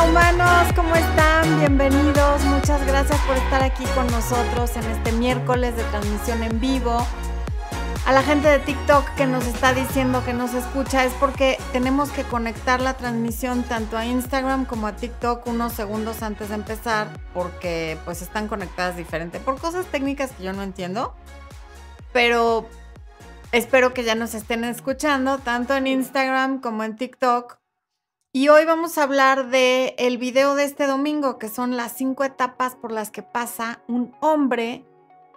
Hola humanos, ¿cómo están? Bienvenidos. Muchas gracias por estar aquí con nosotros en este miércoles de transmisión en vivo. A la gente de TikTok que nos está diciendo que nos escucha es porque tenemos que conectar la transmisión tanto a Instagram como a TikTok unos segundos antes de empezar porque pues están conectadas diferente por cosas técnicas que yo no entiendo. Pero espero que ya nos estén escuchando tanto en Instagram como en TikTok y hoy vamos a hablar de el video de este domingo, que son las cinco etapas por las que pasa un hombre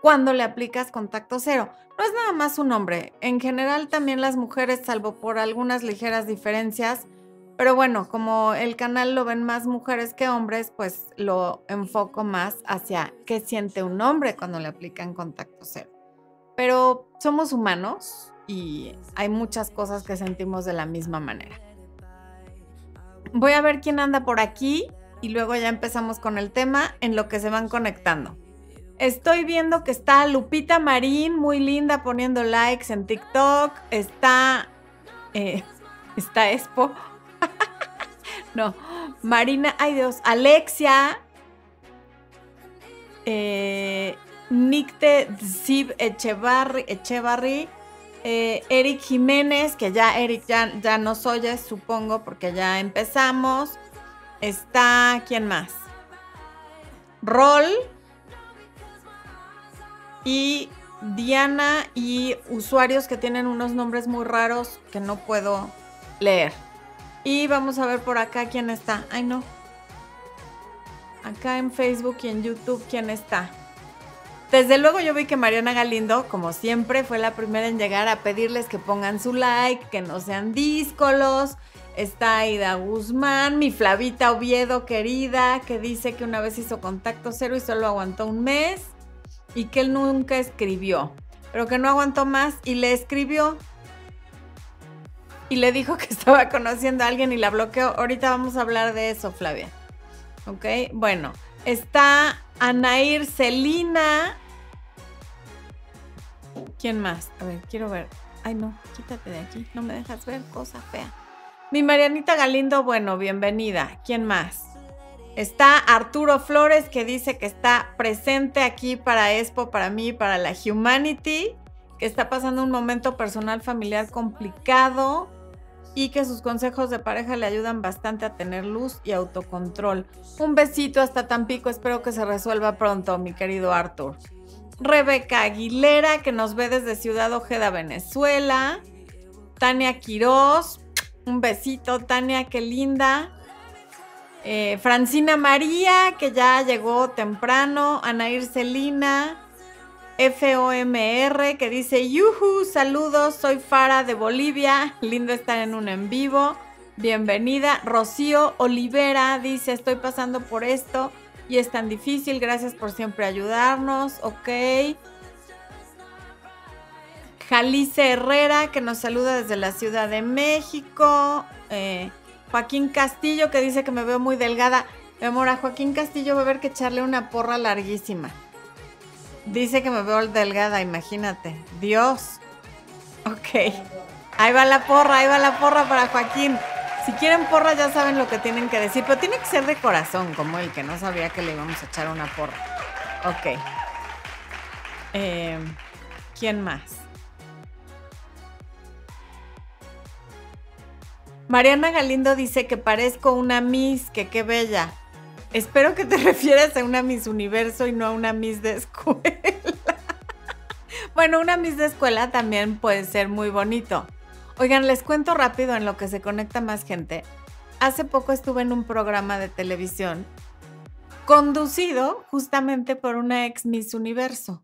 cuando le aplicas contacto cero. No es nada más un hombre, en general también las mujeres, salvo por algunas ligeras diferencias, pero bueno, como el canal lo ven más mujeres que hombres, pues lo enfoco más hacia qué siente un hombre cuando le aplican contacto cero. Pero somos humanos y hay muchas cosas que sentimos de la misma manera voy a ver quién anda por aquí y luego ya empezamos con el tema en lo que se van conectando. Estoy viendo que está Lupita Marín, muy linda, poniendo likes en TikTok. Está. Eh, está Expo. no. Marina, ay Dios. Alexia. Eh, Nicte Zib Echevarri. Eh, Eric Jiménez, que ya Eric ya, ya nos oye, supongo, porque ya empezamos. Está, ¿quién más? Rol. Y Diana y usuarios que tienen unos nombres muy raros que no puedo leer. Y vamos a ver por acá quién está. Ay, no. Acá en Facebook y en YouTube, ¿quién está? Desde luego yo vi que Mariana Galindo, como siempre, fue la primera en llegar a pedirles que pongan su like, que no sean díscolos. Está Aida Guzmán, mi Flavita Oviedo querida, que dice que una vez hizo contacto cero y solo aguantó un mes y que él nunca escribió, pero que no aguantó más y le escribió y le dijo que estaba conociendo a alguien y la bloqueó. Ahorita vamos a hablar de eso, Flavia. ¿Ok? Bueno, está Anair Celina, ¿Quién más? A ver, quiero ver. Ay, no, quítate de aquí. No me dejas ver, cosa fea. Mi Marianita Galindo, bueno, bienvenida. ¿Quién más? Está Arturo Flores que dice que está presente aquí para Expo, para mí, para la Humanity, que está pasando un momento personal familiar complicado y que sus consejos de pareja le ayudan bastante a tener luz y autocontrol. Un besito hasta Tampico, espero que se resuelva pronto, mi querido Arthur. Rebeca Aguilera, que nos ve desde Ciudad Ojeda, Venezuela. Tania Quiroz, un besito, Tania, qué linda. Eh, Francina María, que ya llegó temprano. Anair Celina. FOMR, que dice, yuhu, saludos, soy Fara de Bolivia. Lindo estar en un en vivo. Bienvenida. Rocío Olivera dice, estoy pasando por esto y es tan difícil. Gracias por siempre ayudarnos. Ok. Jalice Herrera, que nos saluda desde la Ciudad de México. Eh, Joaquín Castillo, que dice que me veo muy delgada. Mi amor, a Joaquín Castillo va a haber que echarle una porra larguísima. Dice que me veo delgada, imagínate. Dios. Ok. Ahí va la porra, ahí va la porra para Joaquín. Si quieren porra ya saben lo que tienen que decir, pero tiene que ser de corazón, como el que no sabía que le íbamos a echar una porra. Ok. Em, ¿Quién más? Mariana Galindo dice que parezco una Miss, que qué bella. Espero que te refieras a una Miss Universo y no a una Miss de escuela. bueno, una Miss de escuela también puede ser muy bonito. Oigan, les cuento rápido en lo que se conecta más gente. Hace poco estuve en un programa de televisión conducido justamente por una ex Miss Universo.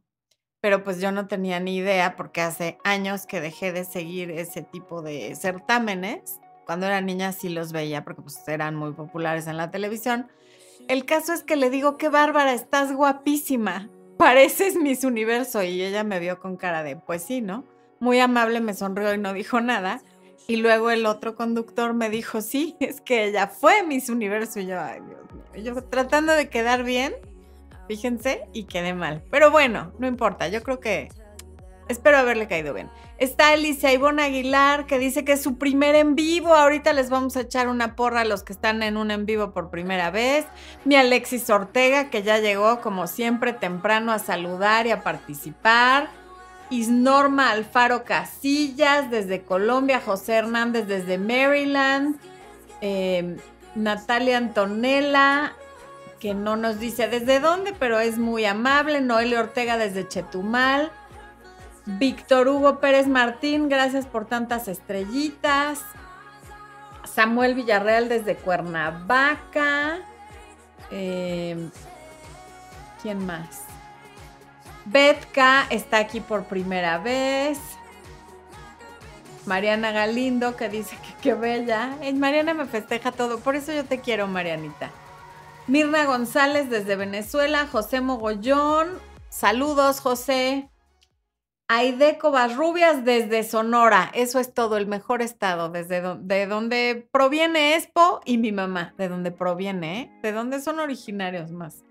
Pero pues yo no tenía ni idea porque hace años que dejé de seguir ese tipo de certámenes. Cuando era niña sí los veía porque pues eran muy populares en la televisión. El caso es que le digo, qué bárbara, estás guapísima. Pareces Miss Universo. Y ella me vio con cara de, pues sí, ¿no? Muy amable me sonrió y no dijo nada. Y luego el otro conductor me dijo, sí, es que ella fue Miss Universo. Y yo, ay, Dios mío. Yo tratando de quedar bien, fíjense, y quedé mal. Pero bueno, no importa. Yo creo que Espero haberle caído bien. Está Alicia Ivonne Aguilar, que dice que es su primer en vivo. Ahorita les vamos a echar una porra a los que están en un en vivo por primera vez. Mi Alexis Ortega, que ya llegó como siempre temprano a saludar y a participar. Isnorma Alfaro Casillas desde Colombia. José Hernández desde Maryland. Eh, Natalia Antonella, que no nos dice desde dónde, pero es muy amable. Noelia Ortega desde Chetumal. Víctor Hugo Pérez Martín, gracias por tantas estrellitas. Samuel Villarreal desde Cuernavaca. Eh, ¿Quién más? Betka está aquí por primera vez. Mariana Galindo que dice que qué bella. Mariana me festeja todo, por eso yo te quiero, Marianita. Mirna González desde Venezuela, José Mogollón. Saludos, José. Aide Rubias desde Sonora. Eso es todo, el mejor estado, desde de donde proviene Expo y mi mamá, de donde proviene, ¿eh? De dónde son originarios más.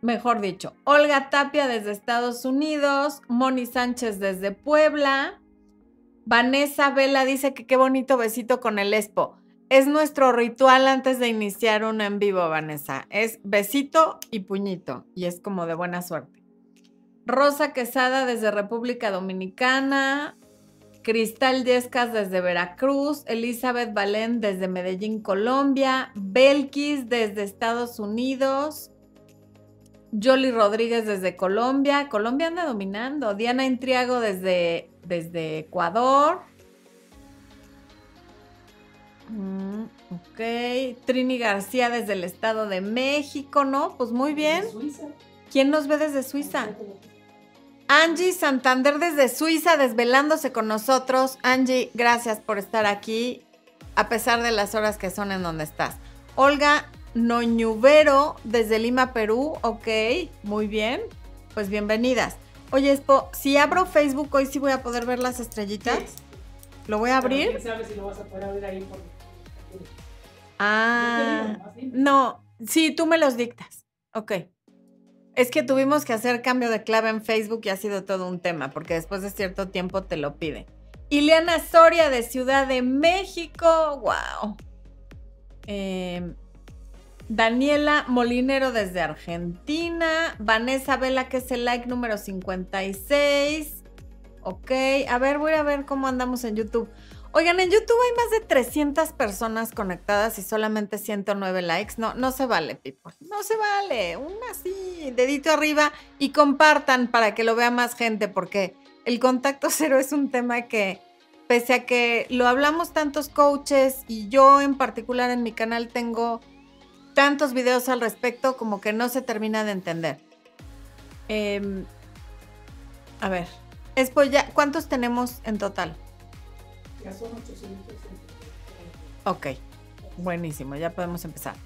Mejor dicho, Olga Tapia desde Estados Unidos, Moni Sánchez desde Puebla, Vanessa Vela dice que qué bonito besito con el Expo. Es nuestro ritual antes de iniciar un en vivo, Vanessa. Es besito y puñito y es como de buena suerte. Rosa Quesada desde República Dominicana, Cristal Yescas desde Veracruz, Elizabeth Valén desde Medellín, Colombia, Belkis desde Estados Unidos, Jolly Rodríguez desde Colombia, Colombia anda dominando, Diana Intriago desde, desde Ecuador, mm, ok, Trini García desde el Estado de México, ¿no? Pues muy bien. ¿Quién nos ve desde Suiza? Angie Santander desde Suiza desvelándose con nosotros. Angie, gracias por estar aquí a pesar de las horas que son en donde estás. Olga Noñuvero desde Lima, Perú. Ok, muy bien. Pues bienvenidas. Oye, Espo, si abro Facebook hoy sí voy a poder ver las estrellitas. ¿Lo voy a abrir? ¿Quién sabe si lo vas a poder abrir ahí por... Ah, no, sí, tú me los dictas. Ok. Es que tuvimos que hacer cambio de clave en Facebook y ha sido todo un tema, porque después de cierto tiempo te lo pide. Ileana Soria de Ciudad de México, wow. Em, Daniela Molinero desde Argentina. Vanessa Vela, que es el like número 56. Ok, a ver, voy a ver cómo andamos en YouTube. Oigan, en YouTube hay más de 300 personas conectadas y solamente 109 likes. No, no se vale, people. No se vale. Un así, dedito arriba y compartan para que lo vea más gente, porque el contacto cero es un tema que, pese a que lo hablamos tantos coaches y yo en particular en mi canal tengo tantos videos al respecto, como que no se termina de entender. Em, a ver, ya, ¿cuántos tenemos en total? Ok, buenísimo, ya podemos empezar.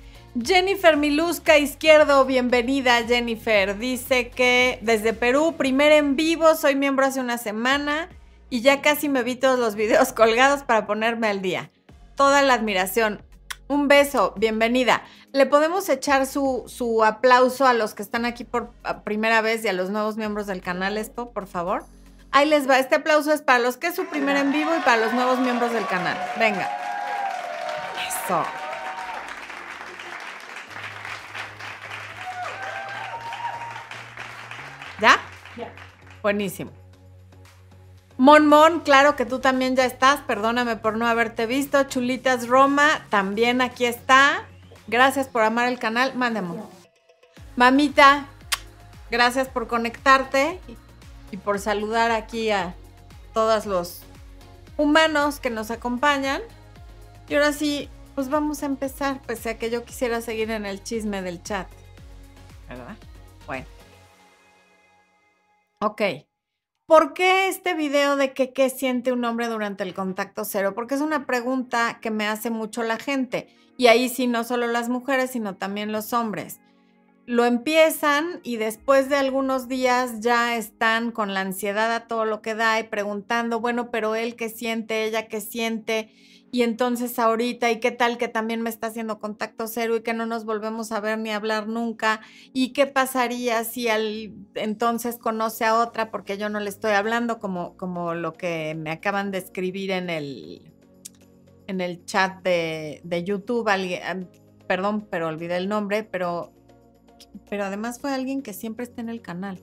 Jennifer Miluska Izquierdo, bienvenida Jennifer. Dice que desde Perú, primer en vivo, soy miembro hace una semana y ya casi me vi todos los videos colgados para ponerme al día. Toda la admiración. Un beso, bienvenida. ¿Le podemos echar su, su aplauso a los que están aquí por primera vez y a los nuevos miembros del canal, Expo, por favor? Ahí les va. Este aplauso es para los que es su primer en vivo y para los nuevos miembros del canal. Venga. Eso. ¿Ya? Ya. Buenísimo. Mon Mon, claro que tú también ya estás. Perdóname por no haberte visto. Chulitas Roma, también aquí está. Gracias por amar el canal. Mándame. Mamita, gracias por conectarte y por saludar aquí a todos los humanos que nos acompañan. Y ahora sí, pues vamos a empezar, pese a que yo quisiera seguir en el chisme del chat. ¿Verdad? Bueno. Ok. ¿Por qué este video de que qué siente un hombre durante el contacto cero? Porque es una pregunta que me hace mucho la gente. Y ahí sí, no solo las mujeres, sino también los hombres. lo empiezan y después de algunos días ya están con la ansiedad a todo lo que da y preguntando, bueno, pero él qué siente, ella qué siente, y entonces ahorita, ¿y qué tal que también me está haciendo contacto cero y que no nos volvemos a ver ni a hablar nunca? ¿Y qué pasaría si al entonces conoce a otra porque yo no le estoy hablando como, como lo que me acaban de escribir en el, en el chat de, de YouTube? Alguien, perdón, pero olvidé el nombre, pero pero además fue alguien que siempre está en el canal.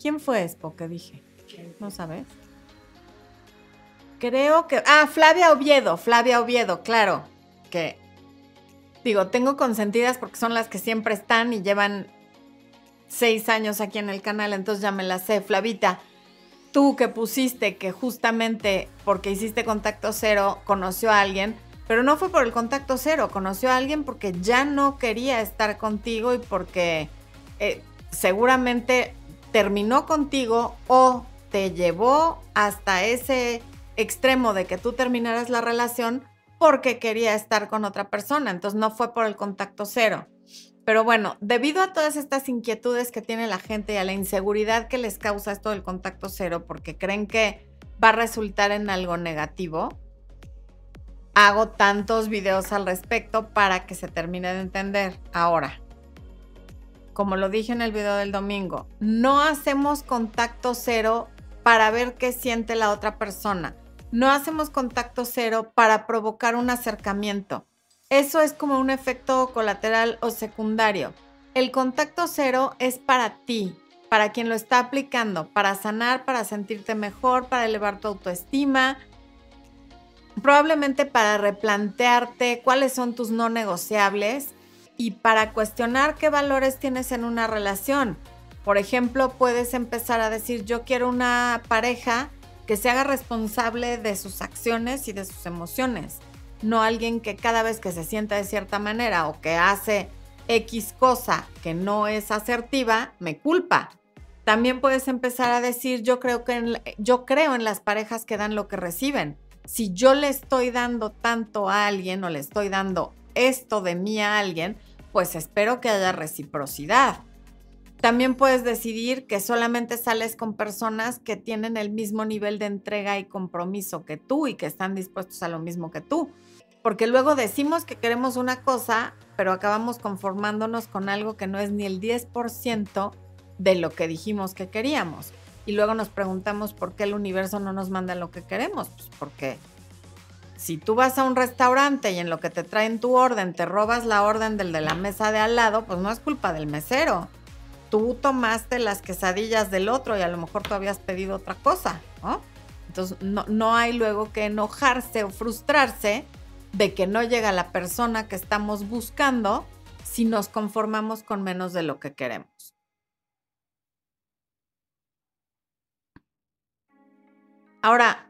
¿Quién fue Expo que dije? ¿No sabes? Creo que... Ah, Flavia Oviedo, Flavia Oviedo, claro. Que digo, tengo consentidas porque son las que siempre están y llevan seis años aquí en el canal, entonces ya me las sé. Flavita, tú que pusiste que justamente porque hiciste contacto cero conoció a alguien, pero no fue por el contacto cero, conoció a alguien porque ya no quería estar contigo y porque eh, seguramente terminó contigo o te llevó hasta ese extremo de que tú terminaras la relación porque quería estar con otra persona. Entonces no fue por el contacto cero. Pero bueno, debido a todas estas inquietudes que tiene la gente y a la inseguridad que les causa esto del contacto cero porque creen que va a resultar en algo negativo, hago tantos videos al respecto para que se termine de entender. Ahora, como lo dije en el video del domingo, no hacemos contacto cero para ver qué siente la otra persona. No hacemos contacto cero para provocar un acercamiento. Eso es como un efecto colateral o secundario. El contacto cero es para ti, para quien lo está aplicando, para sanar, para sentirte mejor, para elevar tu autoestima, probablemente para replantearte cuáles son tus no negociables y para cuestionar qué valores tienes en una relación. Por ejemplo, puedes empezar a decir, yo quiero una pareja que se haga responsable de sus acciones y de sus emociones, no alguien que cada vez que se sienta de cierta manera o que hace X cosa que no es asertiva, me culpa. También puedes empezar a decir, yo creo que yo creo en las parejas que dan lo que reciben si yo le estoy dando tanto a alguien o le estoy dando esto de mí a alguien, pues espero que haya reciprocidad. También puedes decidir que solamente sales con personas que tienen el mismo nivel de entrega y compromiso que tú y que están dispuestos a lo mismo que tú. Porque luego decimos que queremos una cosa, pero acabamos conformándonos con algo que no es ni el 10% de lo que dijimos que queríamos y luego nos preguntamos por qué el universo no nos manda lo que queremos. Pues porque si tú vas a un restaurante y en lo que te traen tu orden te robas la orden del de la mesa de al lado, pues no es culpa del mesero. Tú tomaste las quesadillas del otro y a lo mejor tú habías pedido otra cosa, ¿no? Entonces no, no hay luego que enojarse o frustrarse de que no llega la persona que estamos buscando si nos conformamos con menos de lo que queremos. Ahora,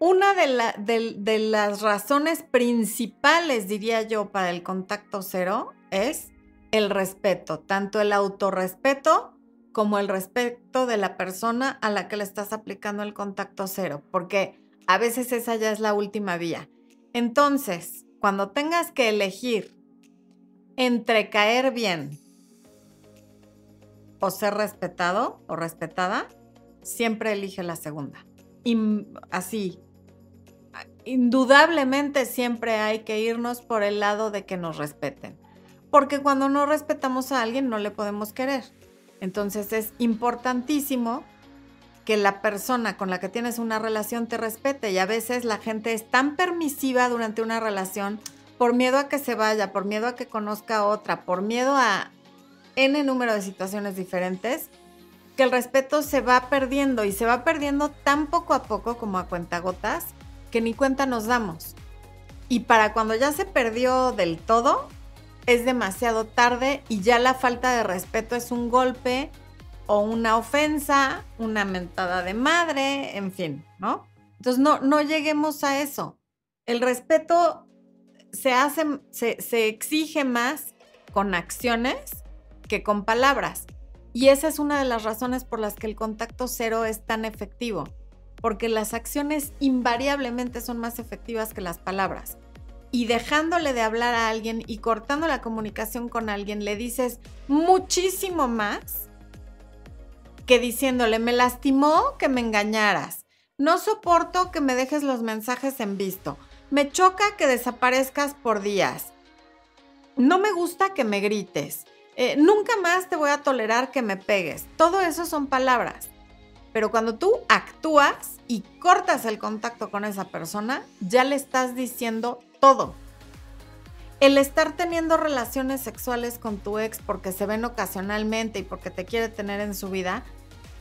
una de, las razones principales, diría yo, para el contacto cero es el respeto, tanto el autorrespeto como el respeto de la persona a la que le estás aplicando el contacto cero, porque a veces esa ya es la última vía. Entonces, cuando tengas que elegir entre caer bien o ser respetado o respetada, siempre elige la segunda así, indudablemente siempre hay que irnos por el lado de que nos respeten. Porque cuando no respetamos a alguien no le podemos querer. Entonces es importantísimo que la persona con la que tienes una relación te respete. Y a veces la gente es tan permisiva durante una relación por miedo a que se vaya, por miedo a que conozca a otra, por miedo a N número de situaciones diferentes, que el respeto se va perdiendo y se va perdiendo tan poco a poco como a cuentagotas que ni cuenta nos damos. Y para cuando ya se perdió del todo, es demasiado tarde y ya la falta de respeto es un golpe o una ofensa, una mentada de madre, en fin, ¿no? Entonces no, no lleguemos a eso. El respeto se hace, se, se exige más con acciones que con palabras. Y esa es una de las razones por las que el contacto cero es tan efectivo, porque las acciones invariablemente son más efectivas que las palabras. Y dejándole de hablar a alguien y cortando la comunicación con alguien, le dices muchísimo más que diciéndole, me lastimó que me engañaras, no soporto que me dejes los mensajes en visto, me choca que desaparezcas por días, no me gusta que me grites, eh, nunca más te voy a tolerar que me pegues. Todo eso son palabras. Pero cuando tú actúas y cortas el contacto con esa persona, ya le estás diciendo todo. El estar teniendo relaciones sexuales con tu ex porque se ven ocasionalmente y porque te quiere tener en su vida,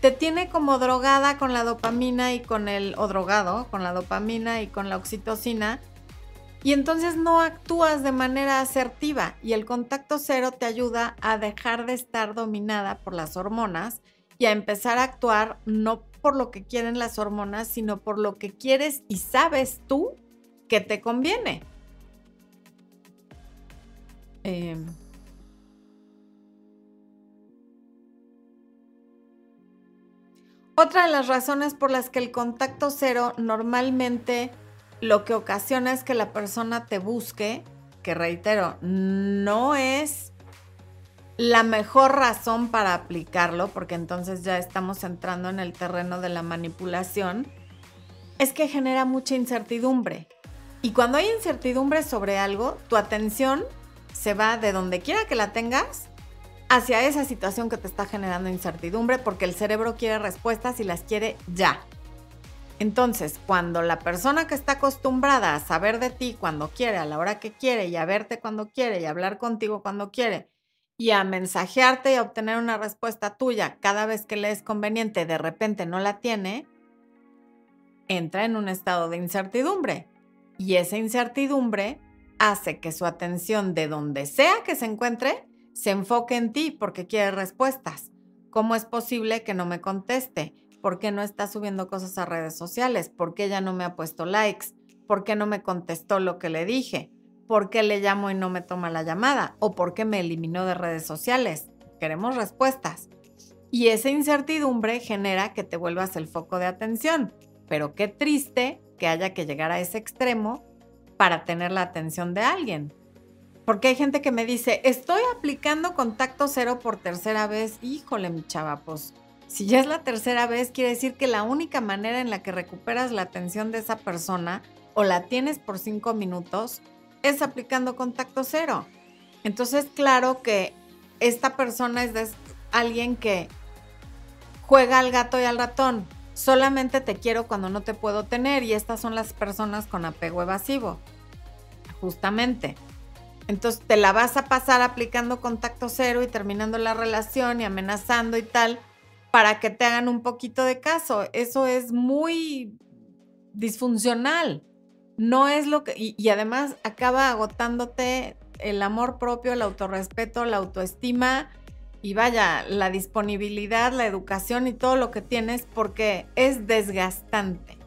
te tiene como drogada con la dopamina y con el, o drogado con la dopamina y con la oxitocina, y entonces no actúas de manera asertiva y el contacto cero te ayuda a dejar de estar dominada por las hormonas y a empezar a actuar no por lo que quieren las hormonas, sino por lo que quieres y sabes tú que te conviene. Em. Otra de las razones por las que el contacto cero normalmente lo que ocasiona es que la persona te busque, que reitero, no es la mejor razón para aplicarlo, porque entonces ya estamos entrando en el terreno de la manipulación, es que genera mucha incertidumbre. Y cuando hay incertidumbre sobre algo, tu atención se va de donde quiera que la tengas hacia esa situación que te está generando incertidumbre, porque el cerebro quiere respuestas y las quiere ya. Entonces, cuando la persona que está acostumbrada a saber de ti cuando quiere, a la hora que quiere, y a verte cuando quiere, y a hablar contigo cuando quiere, y a mensajearte y a obtener una respuesta tuya cada vez que le es conveniente, de repente no la tiene, entra en un estado de incertidumbre. Y esa incertidumbre hace que su atención de donde sea que se encuentre se enfoque en ti porque quiere respuestas. ¿Cómo es posible que no me conteste? ¿Por qué no está subiendo cosas a redes sociales? ¿Por qué ella no me ha puesto likes? ¿Por qué no me contestó lo que le dije? ¿Por qué le llamo y no me toma la llamada? ¿O por qué me eliminó de redes sociales? Queremos respuestas. Y esa incertidumbre genera que te vuelvas el foco de atención. Pero qué triste que haya que llegar a ese extremo para tener la atención de alguien. Porque hay gente que me dice, estoy aplicando contacto cero por tercera vez. Híjole, mi chava, pues si ya es la tercera vez, quiere decir que la única manera en la que recuperas la atención de esa persona o la tienes por cinco minutos es aplicando contacto cero. Entonces, claro que esta persona es alguien que juega al gato y al ratón. Solamente te quiero cuando no te puedo tener y estas son las personas con apego evasivo. Justamente. Entonces te la vas a pasar aplicando contacto cero y terminando la relación y amenazando y tal para que te hagan un poquito de caso. Eso es muy disfuncional. No es lo que... Y, además acaba agotándote el amor propio, el autorrespeto, la autoestima y vaya, la disponibilidad, la educación y todo lo que tienes porque es desgastante.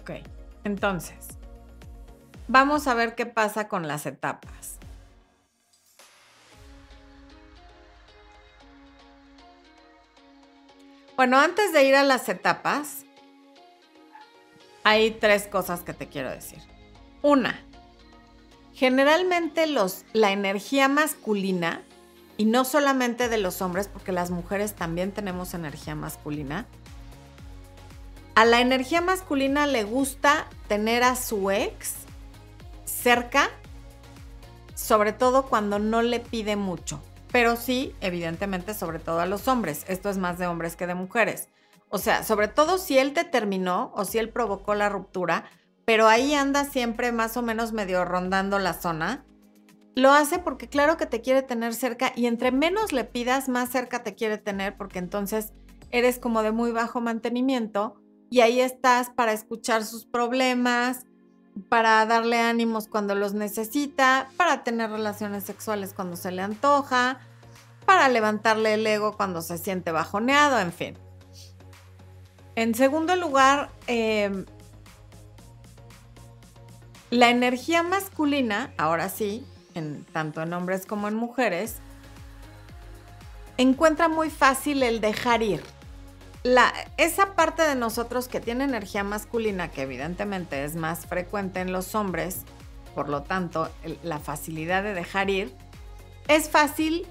Ok, entonces, Vamos a ver qué pasa con las etapas. Bueno, antes de ir a las etapas, hay tres cosas que te quiero decir. Una, generalmente los, la energía masculina, y no solamente de los hombres, porque las mujeres también tenemos energía masculina, a la energía masculina le gusta tener a su ex cerca, sobre todo cuando no le pide mucho. Pero sí, evidentemente, sobre todo a los hombres. Esto es más de hombres que de mujeres. O sea, sobre todo si él te terminó o si él provocó la ruptura, pero ahí anda siempre más o menos medio rondando la zona. Lo hace porque claro que te quiere tener cerca y entre menos le pidas, más cerca te quiere tener porque entonces eres como de muy bajo mantenimiento y ahí estás para escuchar sus problemas, para darle ánimos cuando los necesita, para tener relaciones sexuales cuando se le antoja, para levantarle el ego cuando se siente bajoneado, en fin. En segundo lugar, em, la energía masculina, ahora sí, en, tanto en hombres como en mujeres, encuentra muy fácil el dejar ir. la, esa parte de nosotros que tiene energía masculina, que evidentemente es más frecuente en los hombres, por lo tanto, la facilidad de dejar ir, es fácil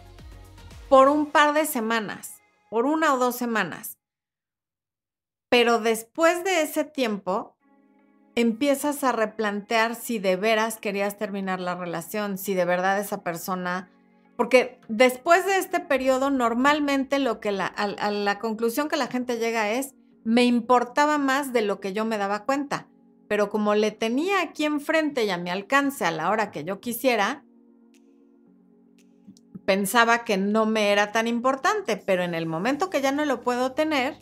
por un par de semanas, por una o dos semanas. Pero después de ese tiempo, empiezas a replantear si de veras querías terminar la relación, si de verdad esa persona... Porque después de este periodo, normalmente lo que la, a la conclusión que la gente llega es, me importaba más de lo que yo me daba cuenta. Pero como le tenía aquí enfrente y a mi alcance a la hora que yo quisiera, pensaba que no me era tan importante, pero en el momento que ya no lo puedo tener,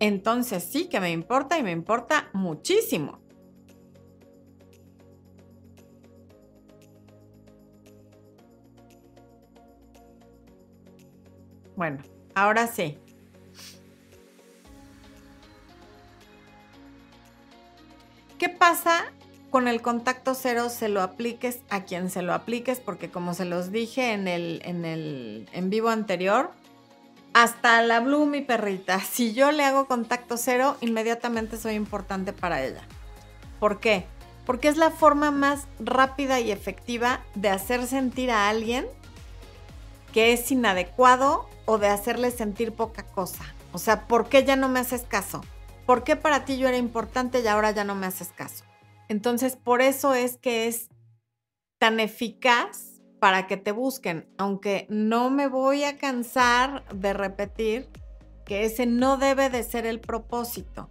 entonces sí que me importa y me importa muchísimo. Bueno, ahora sí. ¿Qué pasa con el contacto cero? Se lo apliques a quien se lo apliques, porque como se los dije en el en, el, en vivo anterior, hasta la Blue, mi perrita, si yo le hago contacto cero, inmediatamente soy importante para ella. ¿Por qué? Porque es la forma más rápida y efectiva de hacer sentir a alguien que es inadecuado o de hacerle sentir poca cosa. O sea, ¿por qué ya no me haces caso? ¿Por qué para ti yo era importante y ahora ya no me haces caso? Entonces, por eso es que es tan eficaz para que te busquen, aunque no me voy a cansar de repetir que ese no debe de ser el propósito.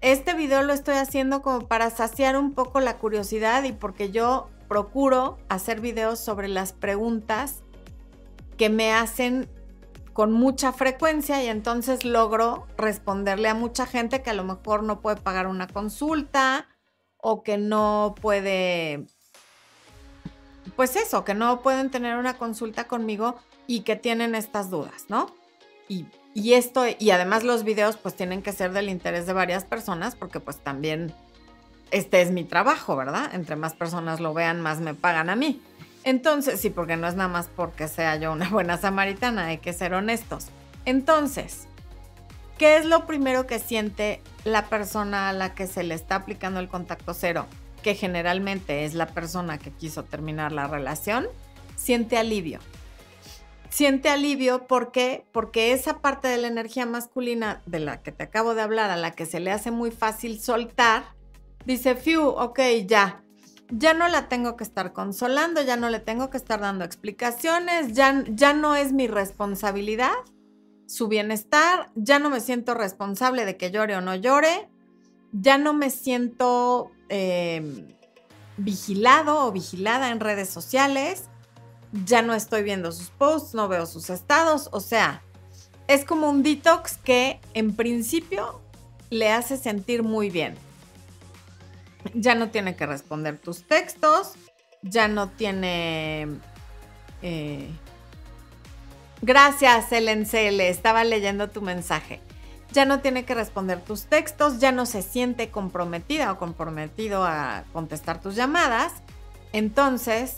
Este video lo estoy haciendo como para saciar un poco la curiosidad y porque yo procuro hacer videos sobre las preguntas que me hacen con mucha frecuencia y entonces logro responderle a mucha gente que a lo mejor no puede pagar una consulta o que no puede pues eso, que no pueden tener una consulta conmigo y que tienen estas dudas, ¿no? Y, esto, y además los videos pues tienen que ser del interés de varias personas porque pues también este es mi trabajo, ¿verdad? Entre más personas lo vean, más me pagan a mí. Entonces, sí, porque no es nada más porque sea yo una buena samaritana, hay que ser honestos. Entonces, ¿qué es lo primero que siente la persona a la que se le está aplicando el contacto cero? Que generalmente es la persona que quiso terminar la relación, siente alivio. Siente alivio porque porque esa parte de la energía masculina de la que te acabo de hablar, a la que se le hace muy fácil soltar, dice, "Fiu, ok, ya. Ya no la tengo que estar consolando, ya no le tengo que estar dando explicaciones, ya ya no es mi responsabilidad su bienestar, ya no me siento responsable de que llore o no llore, ya no me siento Em, vigilado o vigilada en redes sociales, ya no estoy viendo sus posts, no veo sus estados, o sea, es como un detox que en principio le hace sentir muy bien. Ya no tiene que responder tus textos, ya no tiene... Eh, gracias, Ellen le estaba leyendo tu mensaje ya no tiene que responder tus textos, ya no se siente comprometida o comprometido a contestar tus llamadas, entonces,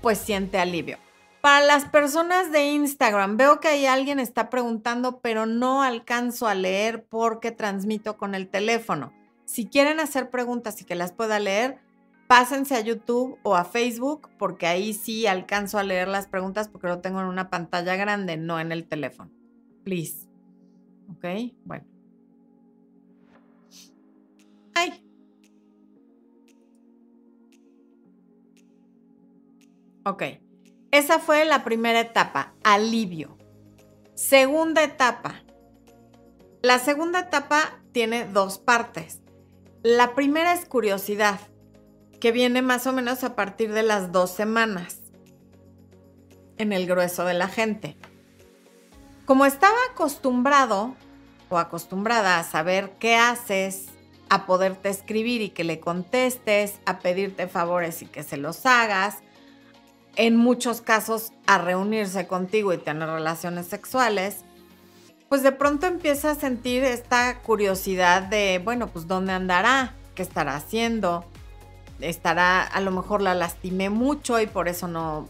pues siente alivio. Para las personas de Instagram, veo que ahí alguien está preguntando, pero no alcanzo a leer porque transmito con el teléfono. Si quieren hacer preguntas y que las pueda leer, pásense a YouTube o a Facebook, porque ahí sí alcanzo a leer las preguntas porque lo tengo en una pantalla grande, no en el teléfono. Please. ¿Ok? Bueno. ¡Ay! Ok. Esa fue la primera etapa, alivio. Segunda etapa. La segunda etapa tiene dos partes. La primera es curiosidad, que viene más o menos a partir de las dos semanas en el grueso de la gente. Como estaba acostumbrado o acostumbrada a saber qué haces, a poderte escribir y que le contestes, a pedirte favores y que se los hagas, en muchos casos a reunirse contigo y tener relaciones sexuales, pues de pronto empieza a sentir esta curiosidad de, bueno, pues dónde andará, qué estará haciendo, estará, a lo mejor la lastimé mucho y por eso no,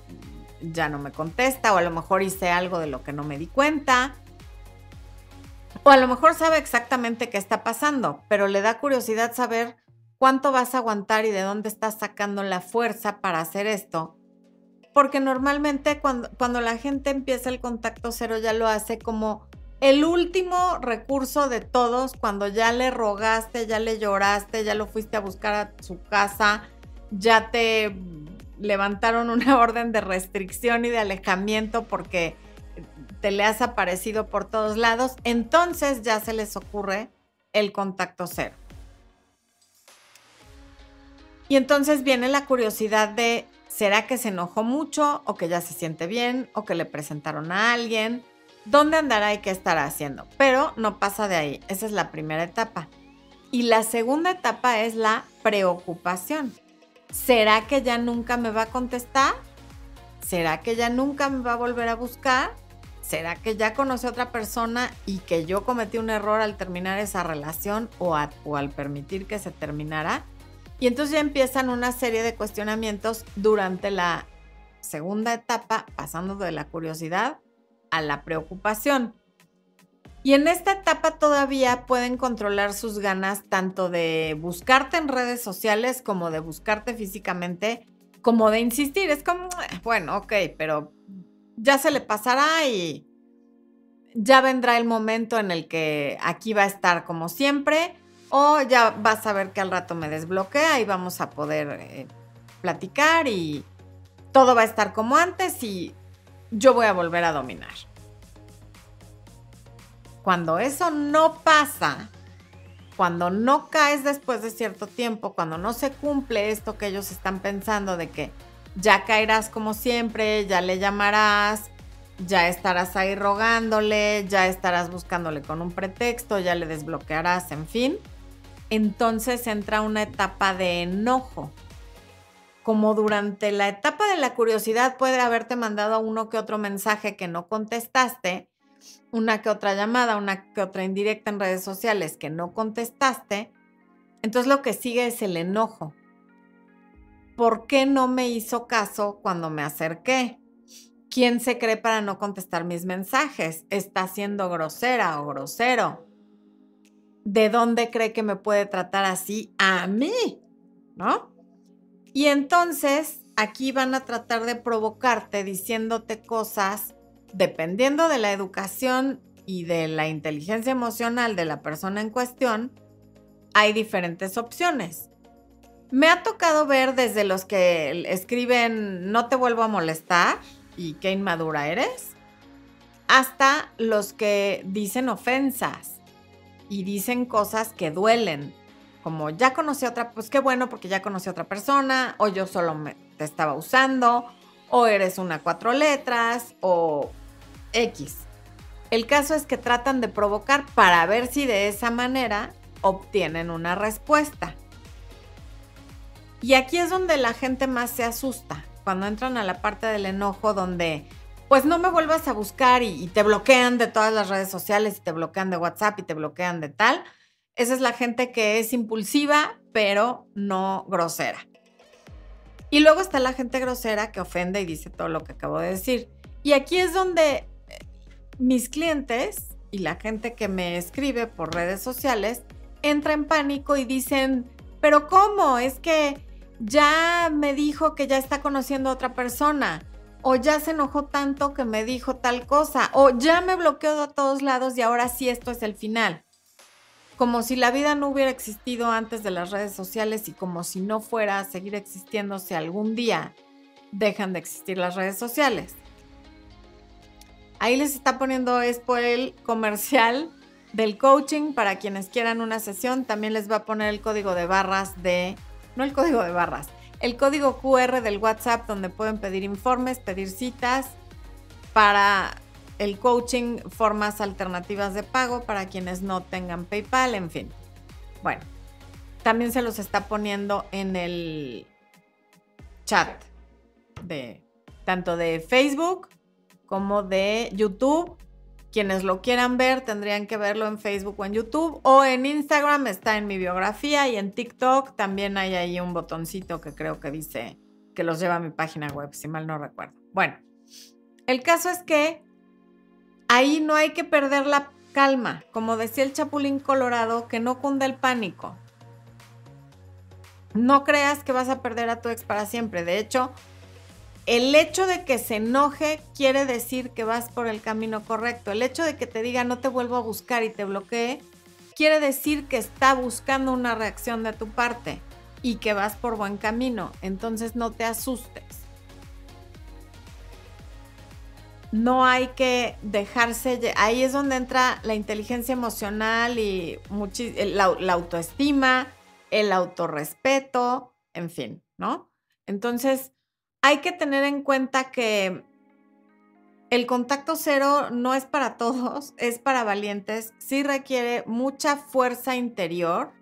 ya no me contesta, o a lo mejor hice algo de lo que no me di cuenta. O a lo mejor sabe exactamente qué está pasando, pero le da curiosidad saber cuánto vas a aguantar y de dónde estás sacando la fuerza para hacer esto. Porque normalmente cuando, cuando la gente empieza el contacto cero ya lo hace como el último recurso de todos, cuando ya le rogaste, ya le lloraste, ya lo fuiste a buscar a su casa, ya te levantaron una orden de restricción y de alejamiento porque te le has aparecido por todos lados, entonces ya se les ocurre el contacto cero. Y entonces viene la curiosidad de, ¿será que se enojó mucho o que ya se siente bien o que le presentaron a alguien? dónde andará y qué estará haciendo. Pero no pasa de ahí. Esa es la primera etapa. Y la segunda etapa es la preocupación. ¿Será que ya nunca me va a contestar? ¿Será que ya nunca me va a volver a buscar? ¿Será que ya conoce a otra persona y que yo cometí un error al terminar esa relación o, o al permitir que se terminara? Y entonces ya empiezan una serie de cuestionamientos durante la segunda etapa, pasando de la curiosidad a la preocupación. Y en esta etapa todavía pueden controlar sus ganas tanto de buscarte en redes sociales como de buscarte físicamente, como de insistir. Es como, bueno, ok, pero ya se le pasará y ya vendrá el momento en el que aquí va a estar como siempre o ya vas a ver que al rato me desbloquea y vamos a poder eh, platicar y todo va a estar como antes y yo voy a volver a dominar. Cuando eso no pasa, cuando no caes después de cierto tiempo, cuando no se cumple esto que ellos están pensando de que ya caerás como siempre, ya le llamarás, ya estarás ahí rogándole, ya estarás buscándole con un pretexto, ya le desbloquearás, en fin, entonces entra una etapa de enojo. Como durante la etapa de la curiosidad puede haberte mandado uno que otro mensaje que no contestaste, una que otra llamada, una que otra indirecta en redes sociales que no contestaste, entonces lo que sigue es el enojo. ¿Por qué no me hizo caso cuando me acerqué? ¿Quién se cree para no contestar mis mensajes? ¿Está siendo grosera o grosero? ¿De dónde cree que me puede tratar así a mí? ¿No? Y entonces aquí van a tratar de provocarte diciéndote cosas dependiendo de la educación y de la inteligencia emocional de la persona en cuestión, hay diferentes opciones. Me ha tocado ver desde los que escriben no te vuelvo a molestar y qué inmadura eres, hasta los que dicen ofensas y dicen cosas que duelen como ya conocí a otra, pues qué bueno porque ya conocí a otra persona, o yo solo me, te estaba usando, o eres una cuatro letras, o X. El caso es que tratan de provocar para ver si de esa manera obtienen una respuesta. Y aquí es donde la gente más se asusta, cuando entran a la parte del enojo donde pues no me vuelvas a buscar y, y te bloquean de todas las redes sociales y te bloquean de WhatsApp y te bloquean de tal esa es la gente que es impulsiva, pero no grosera. Y luego está la gente grosera que ofende y dice todo lo que acabo de decir. Y aquí es donde mis clientes y la gente que me escribe por redes sociales entra en pánico y dicen, pero ¿cómo? Es que ya me dijo que ya está conociendo a otra persona, o ya se enojó tanto que me dijo tal cosa, o ya me bloqueó de todos lados y ahora sí esto es el final como si la vida no hubiera existido antes de las redes sociales y como si no fuera a seguir existiendo si algún día dejan de existir las redes sociales. Ahí les está poniendo el comercial del coaching para quienes quieran una sesión. También les va a poner el código de barras de, no el código de barras, el código QR del WhatsApp donde pueden pedir informes, pedir citas para el coaching, formas alternativas de pago para quienes no tengan PayPal, en fin. Bueno, también se los está poniendo en el chat de tanto de Facebook como de YouTube. Quienes lo quieran ver tendrían que verlo en Facebook o en YouTube o en Instagram está en mi biografía y en TikTok también hay ahí un botoncito que creo que dice que los lleva a mi página web, si mal no recuerdo. Bueno, el caso es que ahí no hay que perder la calma. Como decía el Chapulín Colorado, que no cunda el pánico. No creas que vas a perder a tu ex para siempre. De hecho, el hecho de que se enoje quiere decir que vas por el camino correcto. El hecho de que te diga no te vuelvo a buscar y te bloquee, quiere decir que está buscando una reacción de tu parte y que vas por buen camino. Entonces no te asustes. No hay que dejarse, ahí es donde entra la inteligencia emocional y la, la autoestima, el autorrespeto, en fin, ¿no? Entonces, hay que tener en cuenta que el contacto cero no es para todos, es para valientes, sí requiere mucha fuerza interior.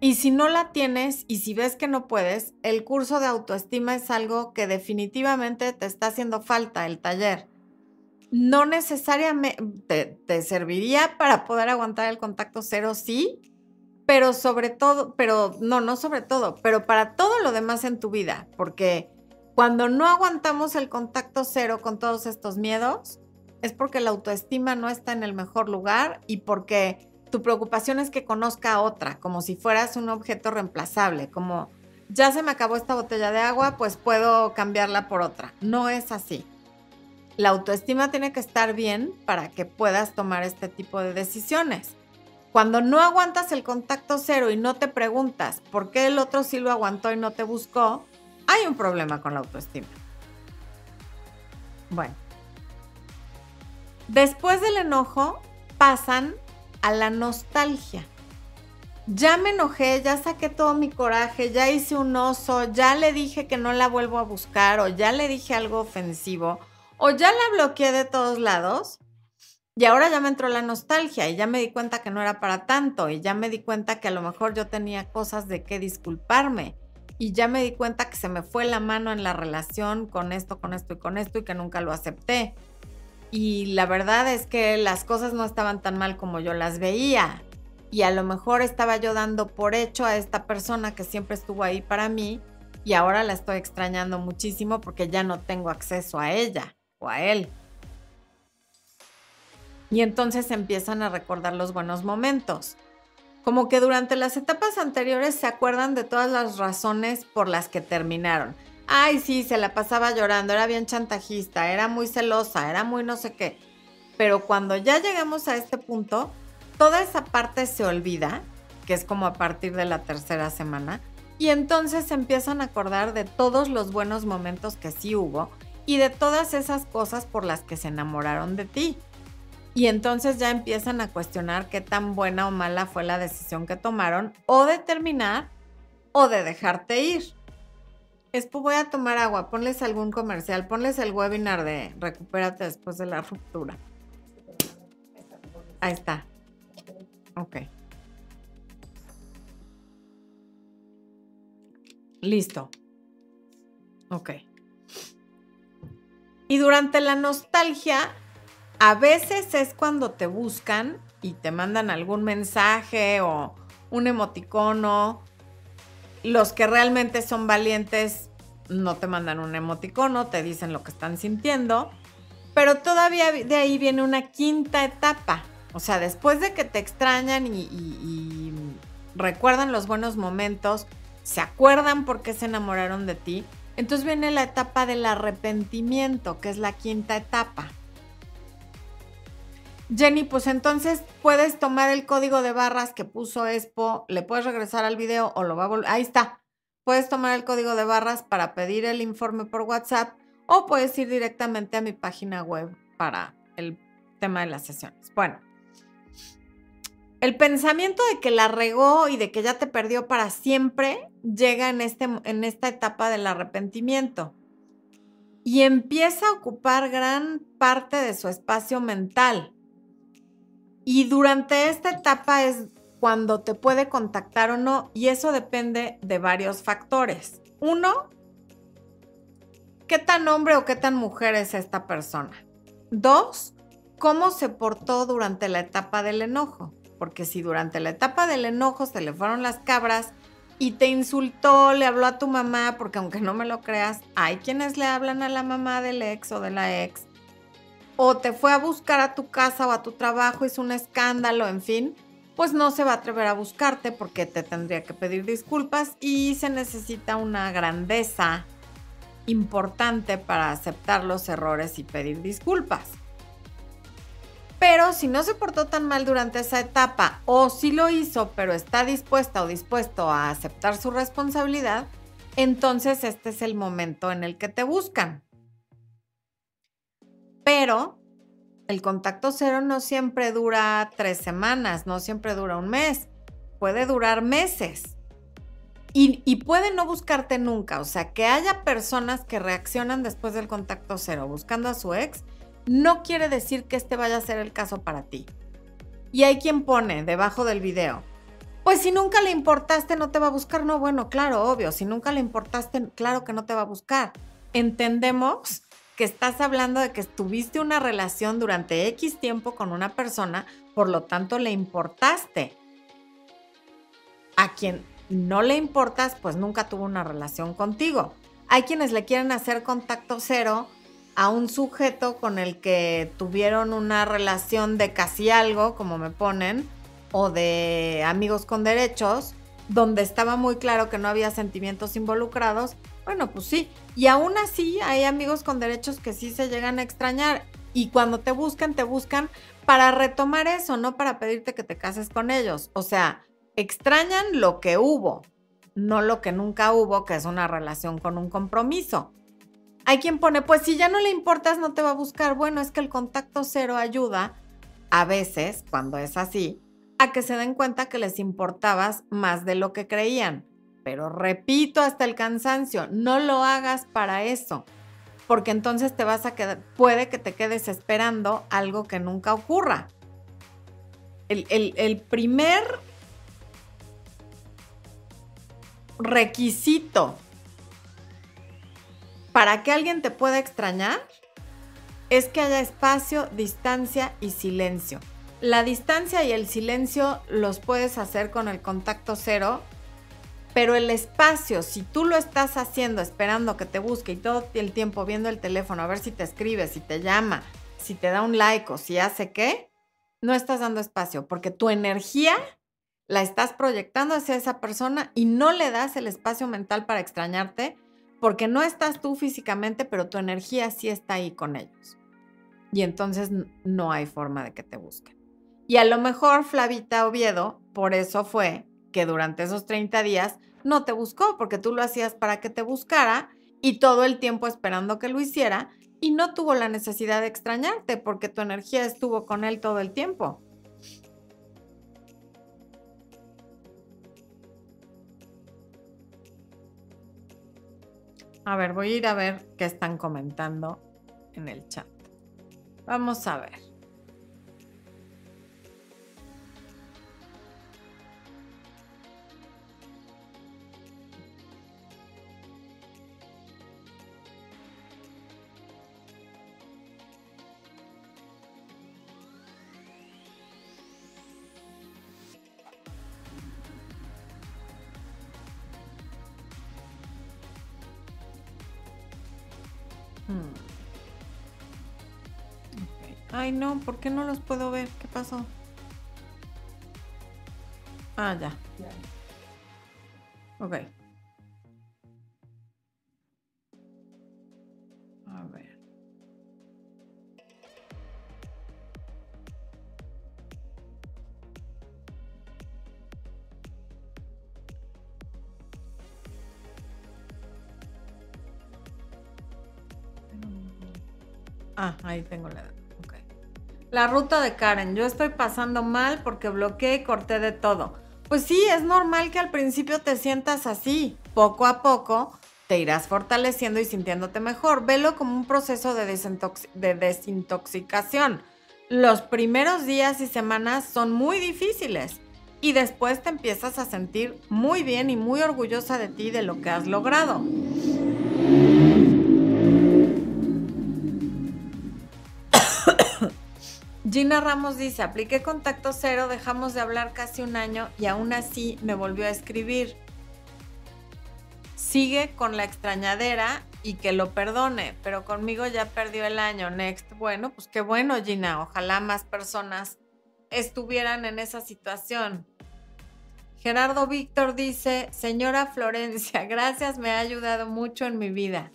Y si no la tienes y si ves que no puedes, el curso de autoestima es algo que definitivamente te está haciendo falta, el taller. No necesariamente te, te serviría para poder aguantar el contacto cero, sí, pero sobre todo, pero no, no sobre todo, pero para todo lo demás en tu vida, porque cuando no aguantamos el contacto cero con todos estos miedos, es porque la autoestima no está en el mejor lugar y porque tu preocupación es que conozca a otra, como si fueras un objeto reemplazable, como ya se me acabó esta botella de agua, pues puedo cambiarla por otra. No es así. La autoestima tiene que estar bien para que puedas tomar este tipo de decisiones. Cuando no aguantas el contacto cero y no te preguntas por qué el otro sí lo aguantó y no te buscó, hay un problema con la autoestima. Bueno, después del enojo pasan a la nostalgia. Ya me enojé, ya saqué todo mi coraje, ya hice un oso, ya le dije que no la vuelvo a buscar o ya le dije algo ofensivo o ya la bloqueé de todos lados. Y ahora ya me entró la nostalgia y ya me di cuenta que no era para tanto y ya me di cuenta que a lo mejor yo tenía cosas de qué disculparme y ya me di cuenta que se me fue la mano en la relación con esto, con esto y con esto y que nunca lo acepté. Y la verdad es que las cosas no estaban tan mal como yo las veía. Y a lo mejor estaba yo dando por hecho a esta persona que siempre estuvo ahí para mí y ahora la estoy extrañando muchísimo porque ya no tengo acceso a ella o a él. Y entonces empiezan a recordar los buenos momentos como que durante las etapas anteriores se acuerdan de todas las razones por las que terminaron. Ay, sí, se la pasaba llorando, era bien chantajista, era muy celosa, era muy no sé qué. Pero cuando ya llegamos a este punto, toda esa parte se olvida, que es como a partir de la tercera semana, y entonces empiezan a acordar de todos los buenos momentos que sí hubo y de todas esas cosas por las que se enamoraron de ti. Y entonces ya empiezan a cuestionar qué tan buena o mala fue la decisión que tomaron o de terminar o de dejarte ir. Espo, voy a tomar agua, ponles algún comercial, ponles el webinar de recupérate después de la ruptura. Ahí está. Ok. Listo. Ok. Y durante la nostalgia a veces es cuando te buscan y te mandan algún mensaje o un emoticono. Los que realmente son valientes no te mandan un emoticono, te dicen lo que están sintiendo. Pero todavía de ahí viene una quinta etapa. O sea, después de que te extrañan y, recuerdan los buenos momentos, se acuerdan por qué se enamoraron de ti, entonces viene la etapa del arrepentimiento, que es la quinta etapa. Jenny, pues entonces puedes tomar el código de barras que puso Expo, le puedes regresar al video o lo va a volver. Ahí está. Puedes tomar el código de barras para pedir el informe por WhatsApp o puedes ir directamente a mi página web para el tema de las sesiones. Bueno, el pensamiento de que la regó y de que ya te perdió para siempre llega en, este, en esta etapa del arrepentimiento y empieza a ocupar gran parte de su espacio mental. Y durante esta etapa es cuando te puede contactar o no, y eso depende de varios factores. Uno, qué tan hombre o qué tan mujer es esta persona. Dos, cómo se portó durante la etapa del enojo. Porque si durante la etapa del enojo se le fueron las cabras y te insultó, le habló a tu mamá, porque aunque no me lo creas, hay quienes le hablan a la mamá del ex o de la ex o te fue a buscar a tu casa o a tu trabajo, hizo un escándalo, en fin, pues no se va a atrever a buscarte porque te tendría que pedir disculpas y se necesita una grandeza importante para aceptar los errores y pedir disculpas. Pero si no se portó tan mal durante esa etapa o si lo hizo pero está dispuesta o dispuesto a aceptar su responsabilidad, entonces este es el momento en el que te buscan. Pero el contacto cero no siempre dura tres semanas, no siempre dura un mes, puede durar meses. Y, puede no buscarte nunca, o sea, que haya personas que reaccionan después del contacto cero buscando a su ex, no quiere decir que este vaya a ser el caso para ti. Y hay quien pone debajo del video, pues si nunca le importaste no te va a buscar, no, bueno, claro, obvio, si nunca le importaste, claro que no te va a buscar. Entendemos que estás hablando de que tuviste una relación durante X tiempo con una persona, por lo tanto le importaste. A quien no le importas, pues nunca tuvo una relación contigo. Hay quienes le quieren hacer contacto cero a un sujeto con el que tuvieron una relación de casi algo, como me ponen, o de amigos con derechos, donde estaba muy claro que no había sentimientos involucrados bueno, pues sí. Y aún así hay amigos con derechos que sí se llegan a extrañar. Y cuando te buscan, te buscan para retomar eso, no para pedirte que te cases con ellos. O sea, extrañan lo que hubo, no lo que nunca hubo, que es una relación con un compromiso. Hay quien pone, pues si ya no le importas, no te va a buscar. Bueno, es que el contacto cero ayuda, a veces, cuando es así, a que se den cuenta que les importabas más de lo que creían. Pero repito hasta el cansancio, no lo hagas para eso, porque entonces te vas a quedar, puede que te quedes esperando algo que nunca ocurra. El, primer requisito para que alguien te pueda extrañar es que haya espacio, distancia y silencio. La distancia y el silencio los puedes hacer con el contacto cero pero el espacio, si tú lo estás haciendo esperando que te busque y todo el tiempo viendo el teléfono a ver si te escribe, si te llama, si te da un like o si hace qué, no estás dando espacio porque tu energía la estás proyectando hacia esa persona y no le das el espacio mental para extrañarte porque no estás tú físicamente, pero tu energía sí está ahí con ellos. Y entonces no hay forma de que te busquen. Y a lo mejor Flavita Oviedo, por eso fue que durante esos 30 días no te buscó porque tú lo hacías para que te buscara y todo el tiempo esperando que lo hiciera y no tuvo la necesidad de extrañarte porque tu energía estuvo con él todo el tiempo. A ver, voy a ir a ver qué están comentando en el chat. Vamos a ver. Ay, no, ¿por qué no los puedo ver? ¿Qué pasó? Ah, ya. Ok. A ver. Ah, ahí tengo la la ruta de Karen, yo estoy pasando mal porque bloqueé y corté de todo. Pues sí, es normal que al principio te sientas así. Poco a poco te irás fortaleciendo y sintiéndote mejor. Velo como un proceso de, de desintoxicación. Los primeros días y semanas son muy difíciles y después te empiezas a sentir muy bien y muy orgullosa de ti de lo que has logrado. Gina Ramos dice, apliqué contacto cero, dejamos de hablar casi un año y aún así me volvió a escribir. Sigue con la extrañadera y que lo perdone, pero conmigo ya perdió el año. Next, bueno, pues qué bueno, Gina. Ojalá más personas estuvieran en esa situación. Gerardo Víctor dice, señora Florencia, gracias, me ha ayudado mucho en mi vida.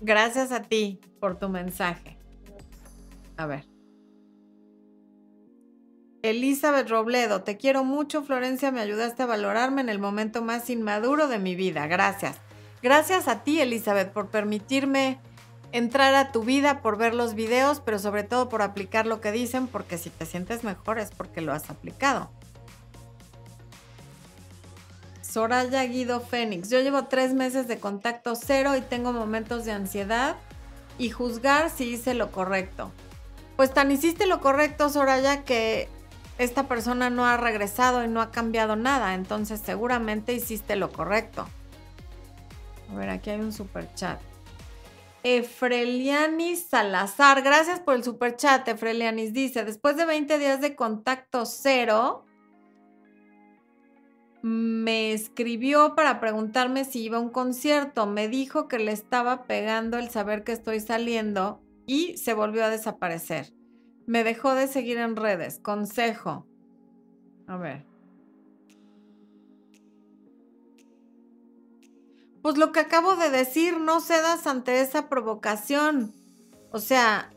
Gracias a ti por tu mensaje. A ver. Elizabeth Robledo, te quiero mucho, Florencia, me ayudaste a valorarme en el momento más inmaduro de mi vida. Gracias. Gracias a ti, Elizabeth, por permitirme entrar a tu vida, por ver los videos, pero sobre todo por aplicar lo que dicen, porque si te sientes mejor es porque lo has aplicado. Soraya Guido Fénix, yo llevo tres meses de contacto cero y tengo momentos de ansiedad y juzgar si hice lo correcto. Pues tan hiciste lo correcto, Soraya, que esta persona no ha regresado y no ha cambiado nada, entonces seguramente hiciste lo correcto. A ver, aquí hay un super chat. Efrelianis Salazar, gracias por el super chat. Efrelianis dice: Después de 20 días de contacto cero, me escribió para preguntarme si iba a un concierto. Me dijo que le estaba pegando el saber que estoy saliendo y se volvió a desaparecer. Me dejó de seguir en redes. Consejo. A ver. Pues lo que acabo de decir, no cedas ante esa provocación. O sea,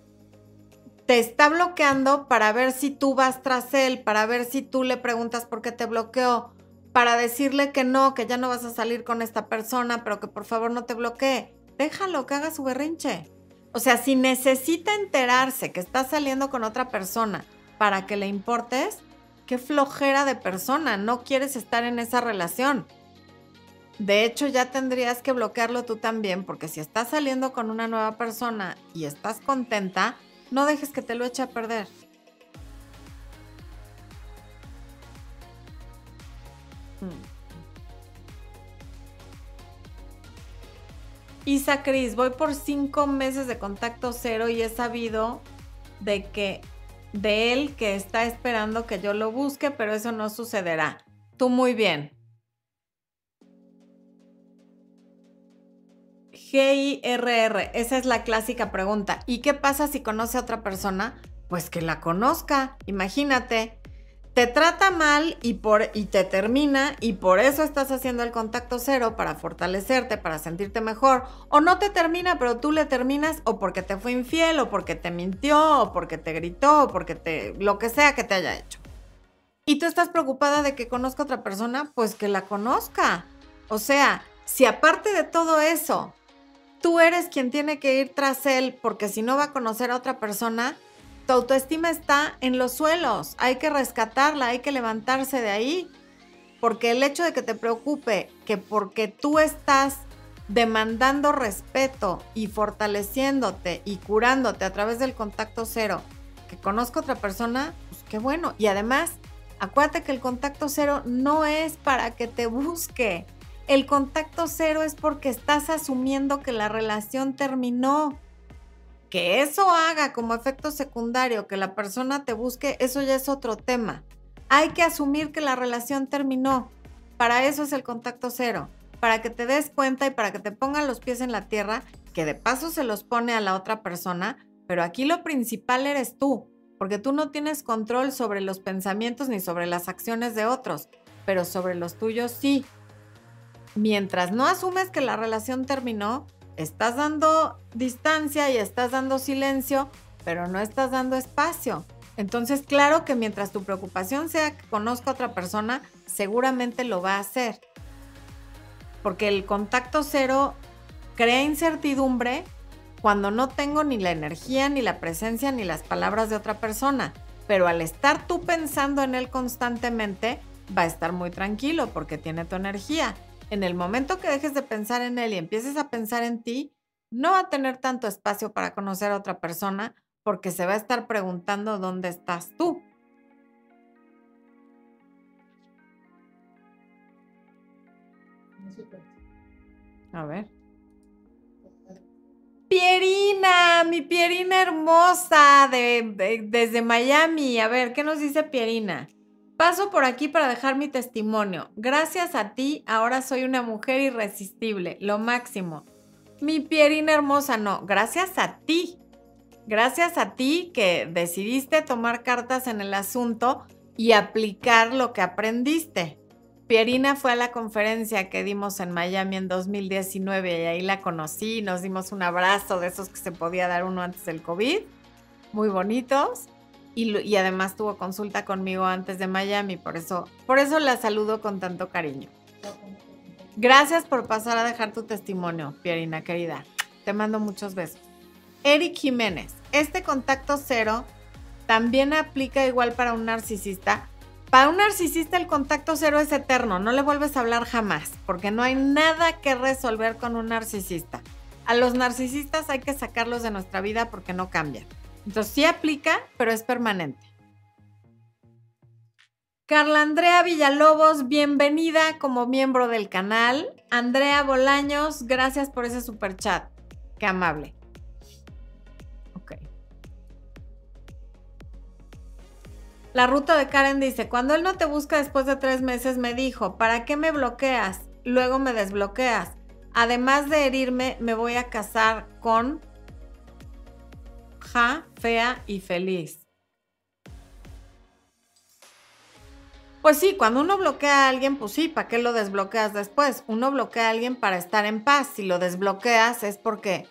te está bloqueando para ver si tú vas tras él, para ver si tú le preguntas por qué te bloqueó, para decirle que no, que ya no vas a salir con esta persona, pero que por favor no te bloquee. Déjalo que haga su berrinche. O sea, si necesita enterarse que estás saliendo con otra persona para que le importes, qué flojera de persona, no quieres estar en esa relación. De hecho, ya tendrías que bloquearlo tú también, porque si estás saliendo con una nueva persona y estás contenta, no dejes que te lo eche a perder. Hmm. Isa Cris, voy por cinco meses de contacto cero y he sabido de que de él que está esperando que yo lo busque, pero eso no sucederá. Tú muy bien. G-I-R-R, esa es la clásica pregunta. ¿Y qué pasa si conoce a otra persona? Pues que la conozca. Imagínate, te trata mal y, por, y te termina y por eso estás haciendo el contacto cero para fortalecerte, para sentirte mejor. O no te termina, pero tú le terminas o porque te fue infiel o porque te mintió o porque te gritó o porque te... lo que sea que te haya hecho. Y tú estás preocupada de que conozca a otra persona, pues que la conozca. O sea, si aparte de todo eso, tú eres quien tiene que ir tras él porque si no va a conocer a otra persona, tu autoestima está en los suelos, hay que rescatarla, hay que levantarse de ahí, porque el hecho de que te preocupe que porque tú estás demandando respeto y fortaleciéndote y curándote a través del contacto cero, que conozca otra persona, pues qué bueno. Y además, acuérdate que el contacto cero no es para que te busque. El contacto cero es porque estás asumiendo que la relación terminó. Que eso haga como efecto secundario que la persona te busque, eso ya es otro tema. Hay que asumir que la relación terminó. Para eso es el contacto cero. Para que te des cuenta y para que te pongan los pies en la tierra, que de paso se los pone a la otra persona, pero aquí lo principal eres tú, porque tú no tienes control sobre los pensamientos ni sobre las acciones de otros, pero sobre los tuyos sí. Mientras no asumes que la relación terminó, estás dando distancia y estás dando silencio, pero no estás dando espacio. Entonces, claro que mientras tu preocupación sea que conozca a otra persona, seguramente lo va a hacer. Porque el contacto cero crea incertidumbre cuando no tengo ni la energía, ni la presencia, ni las palabras de otra persona. Pero al estar tú pensando en él constantemente, va a estar muy tranquilo porque tiene tu energía en el momento que dejes de pensar en él y empieces a pensar en ti, no va a tener tanto espacio para conocer a otra persona porque se va a estar preguntando dónde estás tú. A ver. Pierina, mi Pierina hermosa de, desde Miami. A ver, ¿qué nos dice Pierina? Paso por aquí para dejar mi testimonio. Gracias a ti, ahora soy una mujer irresistible, lo máximo. Mi Pierina hermosa, no, gracias a ti. Gracias a ti que decidiste tomar cartas en el asunto y aplicar lo que aprendiste. Pierina fue a la conferencia que dimos en Miami en 2019 y ahí la conocí, nos dimos un abrazo de esos que se podía dar uno antes del COVID, muy bonitos. Y, además tuvo consulta conmigo antes de Miami, por eso, por eso la saludo con tanto cariño. Gracias por pasar a dejar tu testimonio, Pierina querida. Te mando muchos besos. Eric Jiménez, este contacto cero también aplica igual para un narcisista. Para un narcisista el contacto cero es eterno, no le vuelves a hablar jamás, porque no hay nada que resolver con un narcisista. A los narcisistas hay que sacarlos de nuestra vida porque no cambian. Entonces sí aplica, pero es permanente. Carla Andrea Villalobos, bienvenida como miembro del canal. Andrea Bolaños, gracias por ese super chat. Qué amable. Ok. La ruta de Karen dice, cuando él no te busca después de tres meses, me dijo, ¿para qué me bloqueas? Luego me desbloqueas. Además de herirme, me voy a casar con fea y feliz. Pues sí, cuando uno bloquea a alguien, pues sí, ¿para qué lo desbloqueas después? Uno bloquea a alguien para estar en paz. Si lo desbloqueas es porque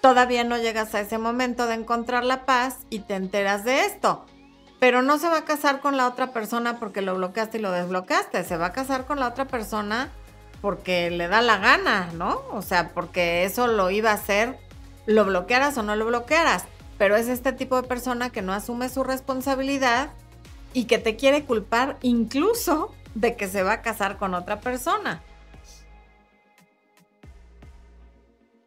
todavía no llegas a ese momento de encontrar la paz y te enteras de esto. Pero no se va a casar con la otra persona porque lo bloqueaste y lo desbloqueaste. Se va a casar con la otra persona porque le da la gana, ¿no? O sea, porque eso lo iba a hacer, lo bloquearas o no lo bloquearas. Pero es este tipo de persona que no asume su responsabilidad y que te quiere culpar incluso de que se va a casar con otra persona.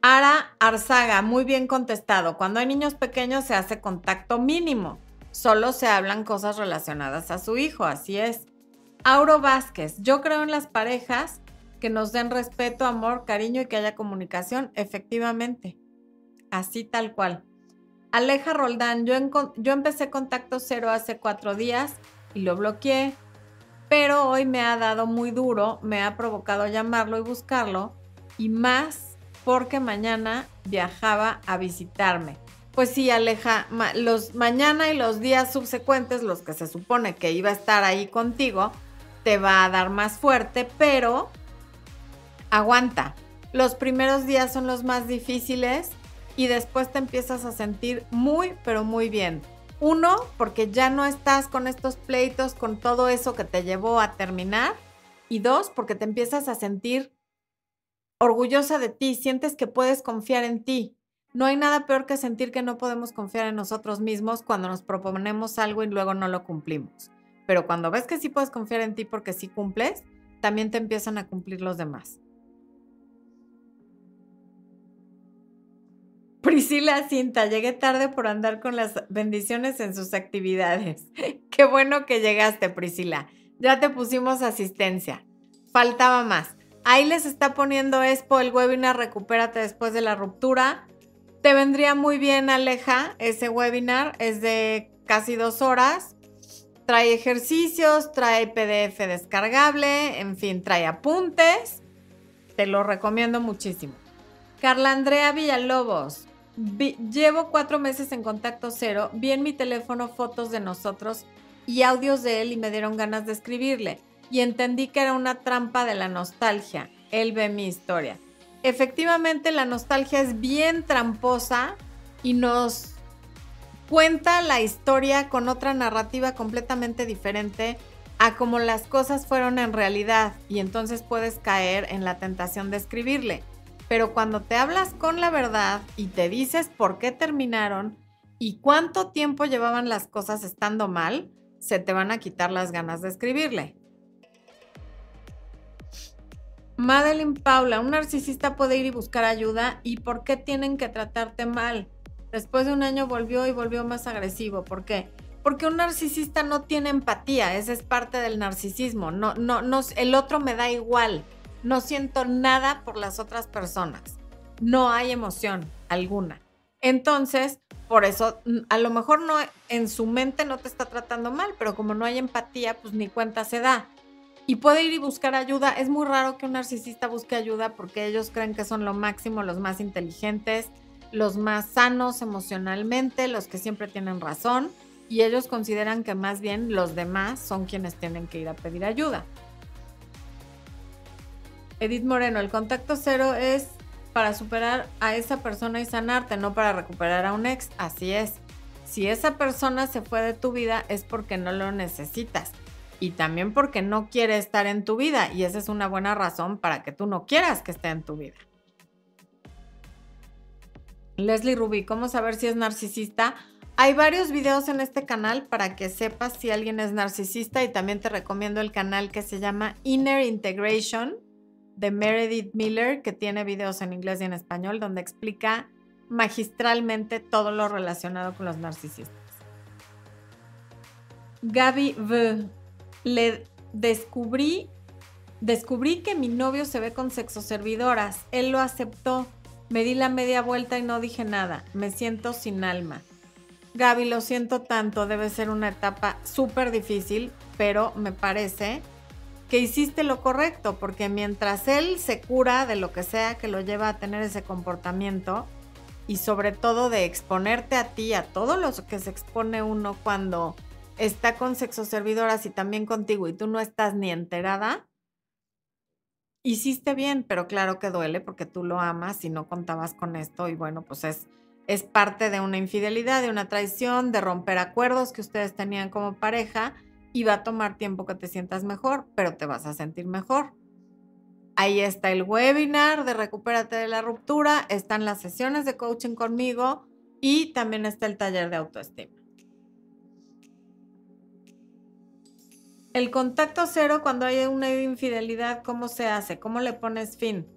Ara Arzaga, muy bien contestado. Cuando hay niños pequeños se hace contacto mínimo. Solo se hablan cosas relacionadas a su hijo, así es. Auro Vázquez, yo creo en las parejas que nos den respeto, amor, cariño y que haya comunicación, efectivamente. Así tal cual. Aleja Roldán, yo, empecé contacto cero hace cuatro días y lo bloqueé, pero hoy me ha dado muy duro, me ha provocado llamarlo y buscarlo, y más porque mañana viajaba a visitarme. Pues sí, Aleja, los mañana y los días subsecuentes, los que se supone que iba a estar ahí contigo, te va a dar más fuerte, pero aguanta. Los primeros días son los más difíciles y después te empiezas a sentir muy, pero muy bien. Uno, porque ya no estás con estos pleitos, con todo eso que te llevó a terminar. Y dos, porque te empiezas a sentir orgullosa de ti, sientes que puedes confiar en ti. No hay nada peor que sentir que no podemos confiar en nosotros mismos cuando nos proponemos algo y luego no lo cumplimos. Pero cuando ves que sí puedes confiar en ti porque sí cumples, también te empiezan a cumplir los demás. Priscila Cinta, llegué tarde por andar con las bendiciones en sus actividades. Qué bueno que llegaste, Priscila. Ya te pusimos asistencia. Faltaba más. Ahí les está poniendo Expo el webinar Recupérate después de la ruptura. Te vendría muy bien, Aleja, ese webinar. Es de casi dos horas. Trae ejercicios, trae PDF descargable, en fin, trae apuntes. Te lo recomiendo muchísimo. Carla Andrea Villalobos, llevo cuatro meses en contacto cero, vi en mi teléfono fotos de nosotros y audios de él y me dieron ganas de escribirle. Y entendí que era una trampa de la nostalgia. Él ve mi historia. Efectivamente, la nostalgia es bien tramposa y nos cuenta la historia con otra narrativa completamente diferente a como las cosas fueron en realidad y entonces puedes caer en la tentación de escribirle. Pero cuando te hablas con la verdad y te dices por qué terminaron y cuánto tiempo llevaban las cosas estando mal, se te van a quitar las ganas de escribirle. Madeline Paula, un narcisista puede ir y buscar ayuda y ¿por qué tienen que tratarte mal? Después de un año volvió y volvió más agresivo. ¿Por qué? Porque un narcisista no tiene empatía, esa es parte del narcisismo. No, no, no, el otro me da igual no siento nada por las otras personas. No hay emoción alguna. Entonces, por eso, mm, a lo mejor no en su mente no te está tratando mal, pero como no hay empatía, pues ni cuenta se da. y puede ir y buscar ayuda. Es muy raro que un narcisista busque ayuda porque ellos creen que son lo máximo, los más inteligentes, los más sanos emocionalmente, los que siempre tienen razón y ellos consideran que más bien los demás son quienes tienen que ir a pedir ayuda. Edith Moreno, el contacto cero es para superar a esa persona y sanarte, no para recuperar a un ex. Así es. Si esa persona se fue de tu vida es porque no lo necesitas y también porque no quiere estar en tu vida y esa es una buena razón para que tú no quieras que esté en tu vida. Leslie Ruby, ¿cómo saber si es narcisista? Hay varios videos en este canal para que sepas si alguien es narcisista y también te recomiendo el canal que se llama Inner Integration de Meredith Miller, que tiene videos en inglés y en español, donde explica magistralmente todo lo relacionado con los narcisistas. Gaby V. Le descubrí, descubrí que mi novio se ve con sexoservidoras. Él lo aceptó. Me di la media vuelta y no dije nada. Me siento sin alma. Gaby, lo siento tanto. Debe ser una etapa súper difícil, pero me parece que hiciste lo correcto, porque mientras él se cura de lo que sea que lo lleva a tener ese comportamiento, y sobre todo de exponerte a ti, a todo lo que se expone uno cuando está con sexoservidoras y también contigo y tú no estás ni enterada, hiciste bien, pero claro que duele porque tú lo amas y no contabas con esto y bueno, pues es, es parte de una infidelidad, de una traición, de romper acuerdos que ustedes tenían como pareja y va a tomar tiempo que te sientas mejor, pero te vas a sentir mejor. Ahí está el webinar de Recupérate de la ruptura, están las sesiones de coaching conmigo y también está el taller de autoestima. El contacto cero cuando hay una infidelidad, ¿cómo se hace? ¿Cómo le pones fin?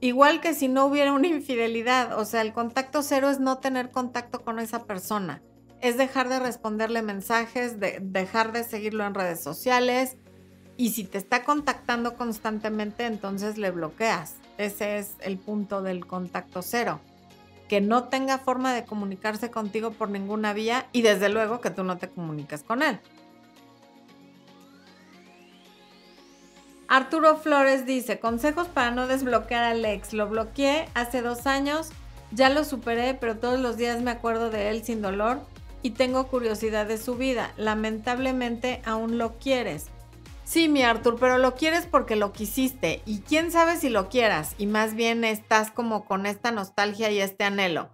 Igual que si no hubiera una infidelidad, o sea, el contacto cero es no tener contacto con esa persona, es dejar de responderle mensajes, de dejar de seguirlo en redes sociales, y si te está contactando constantemente, entonces le bloqueas. Ese es el punto del contacto cero. Que no tenga forma de comunicarse contigo por ninguna vía y desde luego que tú no te comuniques con él. Arturo Flores dice, consejos para no desbloquear al ex. Lo bloqueé hace dos años, ya lo superé, pero todos los días me acuerdo de él sin dolor y tengo curiosidad de su vida. Lamentablemente aún lo quieres. Sí, mi Artur, pero lo quieres porque lo quisiste y quién sabe si lo quieras y más bien estás como con esta nostalgia y este anhelo.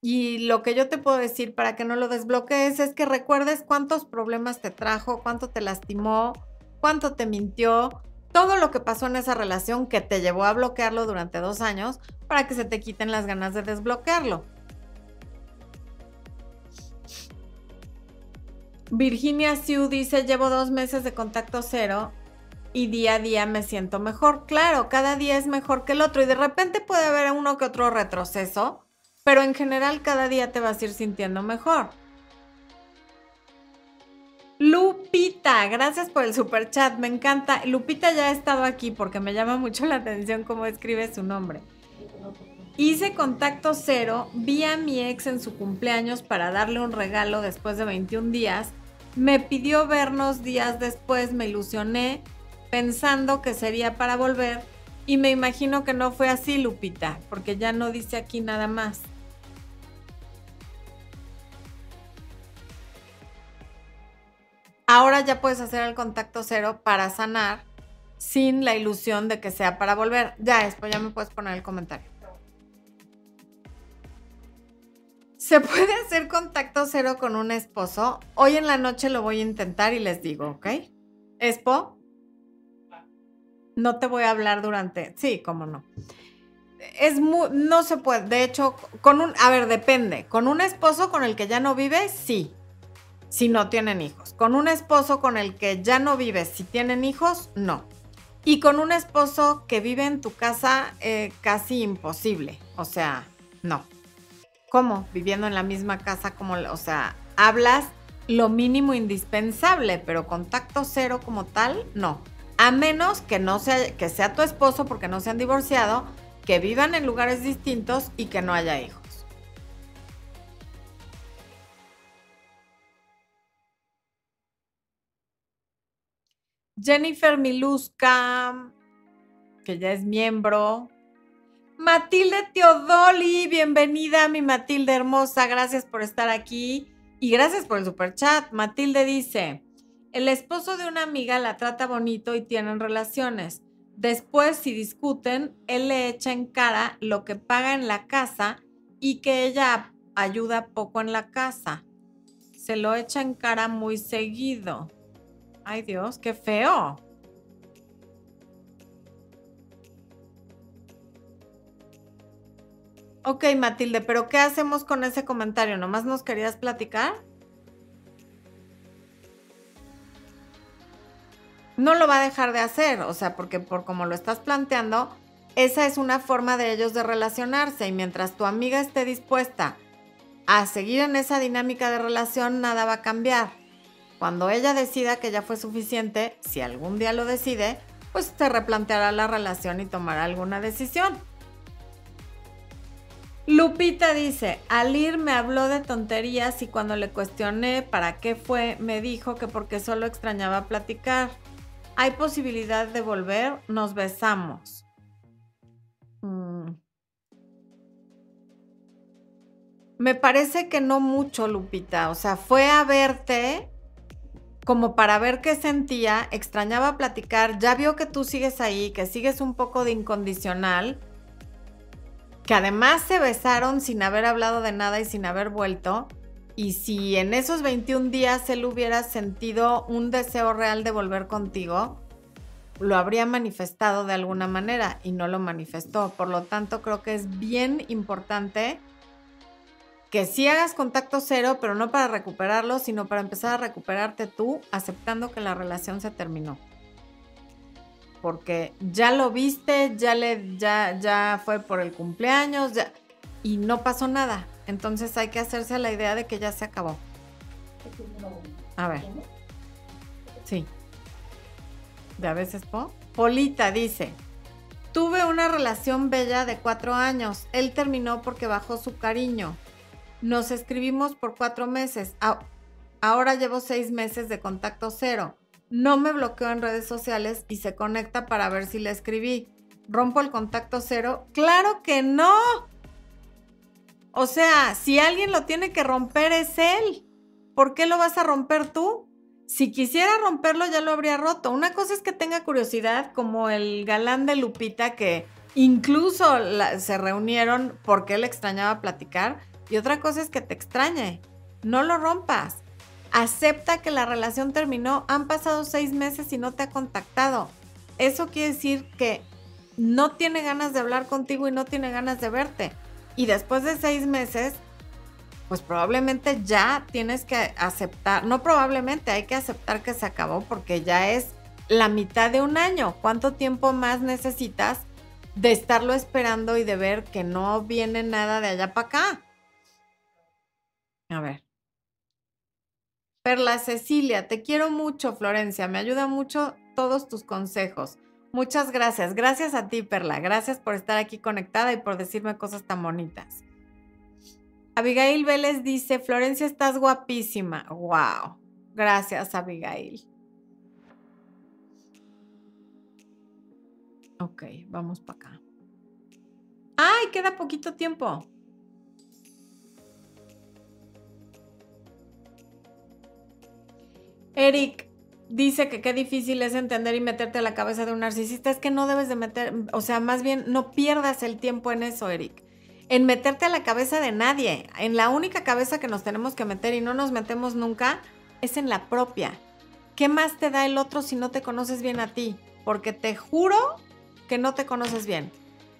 Y lo que yo te puedo decir para que no lo desbloquees es que recuerdes cuántos problemas te trajo, cuánto te lastimó, cuánto te mintió, todo lo que pasó en esa relación que te llevó a bloquearlo durante dos años para que se te quiten las ganas de desbloquearlo. Virginia Sue dice, llevo dos meses de contacto cero y día a día me siento mejor. Claro, cada día es mejor que el otro y de repente puede haber uno que otro retroceso, pero en general cada día te vas a ir sintiendo mejor. Lupita, gracias por el super chat, me encanta. Lupita ya ha estado aquí porque me llama mucho la atención cómo escribe su nombre. Hice contacto cero, vi a mi ex en su cumpleaños para darle un regalo después de 21 días. Me pidió vernos días después, me ilusioné pensando que sería para volver y me imagino que no fue así, Lupita, porque ya no dice aquí nada más. Ahora ya puedes hacer el contacto cero para sanar sin la ilusión de que sea para volver. Ya, después ya me puedes poner el comentario. ¿Se puede hacer contacto cero con un esposo? Hoy en la noche lo voy a intentar y les digo, ¿ok? Espo, no te voy a hablar durante... Sí, cómo no. Es muy... No se puede. De hecho, con un... A ver, depende. Con un esposo con el que ya no vives, sí. Si no tienen hijos. Con un esposo con el que ya no vives, si tienen hijos, no. Y con un esposo que vive en tu casa, eh, casi imposible. O sea, no. ¿Cómo? Viviendo en la misma casa, como, o sea, hablas lo mínimo indispensable, pero contacto cero como tal, no. A menos que no sea, que sea tu esposo porque no se han divorciado, que vivan en lugares distintos y que no haya hijos. Jennifer Miluska, que ya es miembro. Matilde Teodoli, bienvenida, mi Matilde hermosa, gracias por estar aquí y gracias por el super chat. Matilde dice, el esposo de una amiga la trata bonito y tienen relaciones. Después, si discuten, él le echa en cara lo que paga en la casa y que ella ayuda poco en la casa. Se lo echa en cara muy seguido. Ay Dios, qué feo. Ok, Matilde, pero ¿qué hacemos con ese comentario? ¿Nomás nos querías platicar? No lo va a dejar de hacer, o sea, porque por como lo estás planteando, esa es una forma de ellos de relacionarse y mientras tu amiga esté dispuesta a seguir en esa dinámica de relación, nada va a cambiar. Cuando ella decida que ya fue suficiente, si algún día lo decide, pues se replanteará la relación y tomará alguna decisión. Lupita dice, Alir me habló de tonterías y cuando le cuestioné para qué fue, me dijo que porque solo extrañaba platicar. ¿Hay posibilidad de volver? Nos besamos. Mm. Me parece que no mucho, Lupita. O sea, fue a verte como para ver qué sentía, extrañaba platicar, ya vio que tú sigues ahí, que sigues un poco de incondicional que además se besaron sin haber hablado de nada y sin haber vuelto. Y si en esos 21 días él hubiera sentido un deseo real de volver contigo, lo habría manifestado de alguna manera y no lo manifestó. Por lo tanto, creo que es bien importante que sí hagas contacto cero, pero no para recuperarlo, sino para empezar a recuperarte tú, aceptando que la relación se terminó porque ya lo viste, ya le, ya, ya fue por el cumpleaños, ya, y no pasó nada. Entonces hay que hacerse la idea de que ya se acabó. A ver. Sí. ¿De a veces po? Polita dice, tuve una relación bella de cuatro años. Él terminó porque bajó su cariño. Nos escribimos por cuatro meses. Ahora llevo seis meses de contacto cero no me bloqueó en redes sociales y se conecta para ver si le escribí. ¿Rompo el contacto cero? Claro que no. O sea, si alguien lo tiene que romper es él. ¿Por qué lo vas a romper tú? Si quisiera romperlo ya lo habría roto. Una cosa es que tenga curiosidad, como el galán de Lupita que incluso se reunieron porque él extrañaba platicar. Y otra cosa es que te extrañe. No lo rompas acepta que la relación terminó, han pasado seis meses y no te ha contactado. Eso quiere decir que no tiene ganas de hablar contigo y no tiene ganas de verte. Y después de seis meses, pues probablemente ya tienes que aceptar, no probablemente, hay que aceptar que se acabó porque ya es la mitad de un año. ¿Cuánto tiempo más necesitas de estarlo esperando y de ver que no viene nada de allá para acá? A ver. Perla Cecilia, te quiero mucho, Florencia. Me ayuda mucho todos tus consejos. Muchas gracias. Gracias a ti, Perla. Gracias por estar aquí conectada y por decirme cosas tan bonitas. Abigail Vélez dice, Florencia, estás guapísima. Wow. Gracias, Abigail. Ok, vamos para acá. ¡Ay, queda poquito tiempo! Eric dice que qué difícil es entender y meterte a la cabeza de un narcisista. Es que no debes de meter, o sea, más bien no pierdas el tiempo en eso, Eric. En meterte a la cabeza de nadie. En la única cabeza que nos tenemos que meter y no nos metemos nunca es en la propia. ¿Qué más te da el otro si no te conoces bien a ti? Porque te juro que no te conoces bien.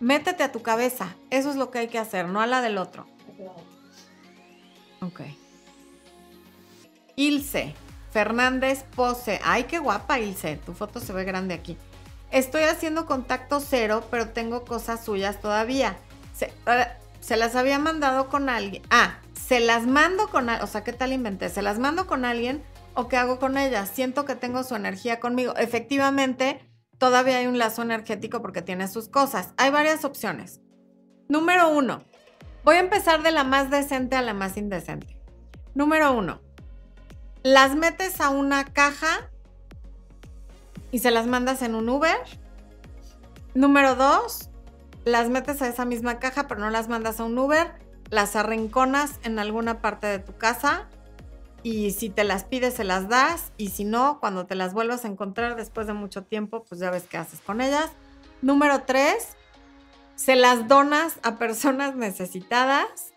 Métete a tu cabeza. Eso es lo que hay que hacer, no a la del otro. Ok. Ilse. Fernández Pose. Ay, qué guapa, Ilse. Tu foto se ve grande aquí. Estoy haciendo contacto cero, pero tengo cosas suyas todavía. Se, eh, las había mandado con alguien. Ah, se las mando con alguien. O sea, ¿qué tal inventé? Se las mando con alguien o qué hago con ellas. Siento que tengo su energía conmigo. Efectivamente, todavía hay un lazo energético porque tiene sus cosas. Hay varias opciones. Número uno. Voy a empezar de la más decente a la más indecente. Número uno las metes a una caja y se las mandas en un Uber. Número dos, las metes a esa misma caja, pero no las mandas a un Uber, las arrinconas en alguna parte de tu casa y si te las pides se las das y si no, cuando te las vuelvas a encontrar después de mucho tiempo, pues ya ves qué haces con ellas. Número tres, se las donas a personas necesitadas.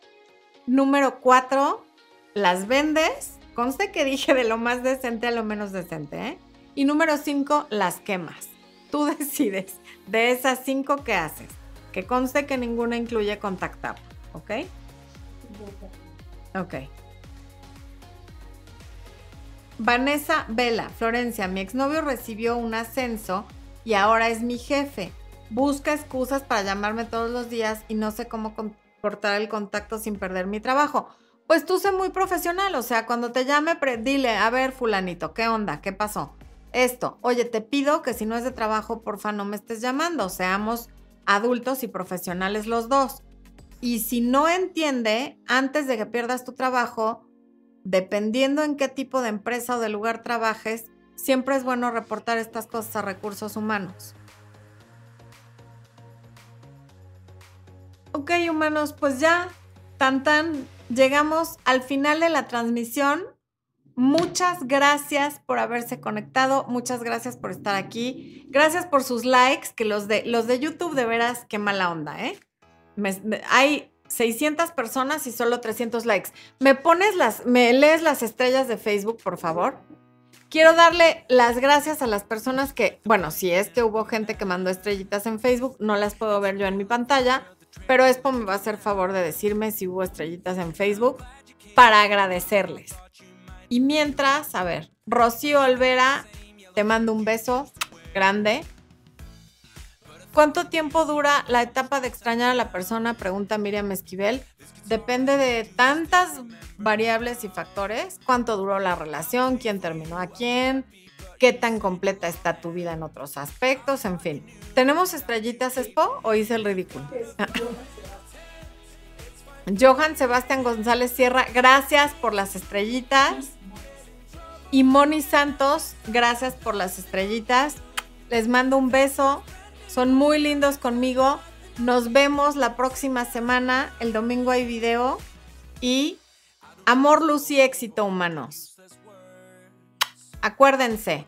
Número cuatro, las vendes. Conste que dije de lo más decente a lo menos decente, ¿eh? Y número cinco, las quemas. Tú decides de esas cinco que haces. Que conste que ninguna incluye contactar, ¿ok? Ok. Vanessa Vela, Florencia, mi exnovio recibió un ascenso y ahora es mi jefe. Busca excusas para llamarme todos los días y no sé cómo cortar el contacto sin perder mi trabajo. Pues tú sé muy profesional, o sea, cuando te llame, dile, a ver, fulanito, ¿qué onda? ¿Qué pasó? Esto, oye, te pido que si no es de trabajo, porfa, no me estés llamando, seamos adultos y profesionales los dos. Y si no entiende, antes de que pierdas tu trabajo, dependiendo en qué tipo de empresa o de lugar trabajes, siempre es bueno reportar estas cosas a recursos humanos. Ok, humanos, pues ya, tan tan, llegamos al final de la transmisión. Muchas gracias por haberse conectado, muchas gracias por estar aquí, gracias por sus likes, que los de, los de YouTube de veras, qué mala onda, ¿eh? hay 600 personas y solo 300 likes. ¿Me pones las, me lees las estrellas de Facebook, por favor? Quiero darle las gracias a las personas que, bueno, si es que hubo gente que mandó estrellitas en Facebook, no las puedo ver yo en mi pantalla, pero Expo me va a hacer favor de decirme si hubo estrellitas en Facebook para agradecerles. Y mientras, a ver, Rocío Olvera, te mando un beso grande. ¿Cuánto tiempo dura la etapa de extrañar a la persona? Pregunta Miriam Esquivel. Depende de tantas variables y factores. ¿Cuánto duró la relación? ¿Quién terminó a quién? ¿Qué tan completa está tu vida en otros aspectos? En fin. ¿Tenemos estrellitas, Expo? ¿O hice el ridículo? Johan Sebastián González Sierra, gracias por las estrellitas. Y Moni Santos, gracias por las estrellitas. Les mando un beso. Son muy lindos conmigo. Nos vemos la próxima semana. El domingo hay video. Y amor, luz y éxito humanos. Acuérdense,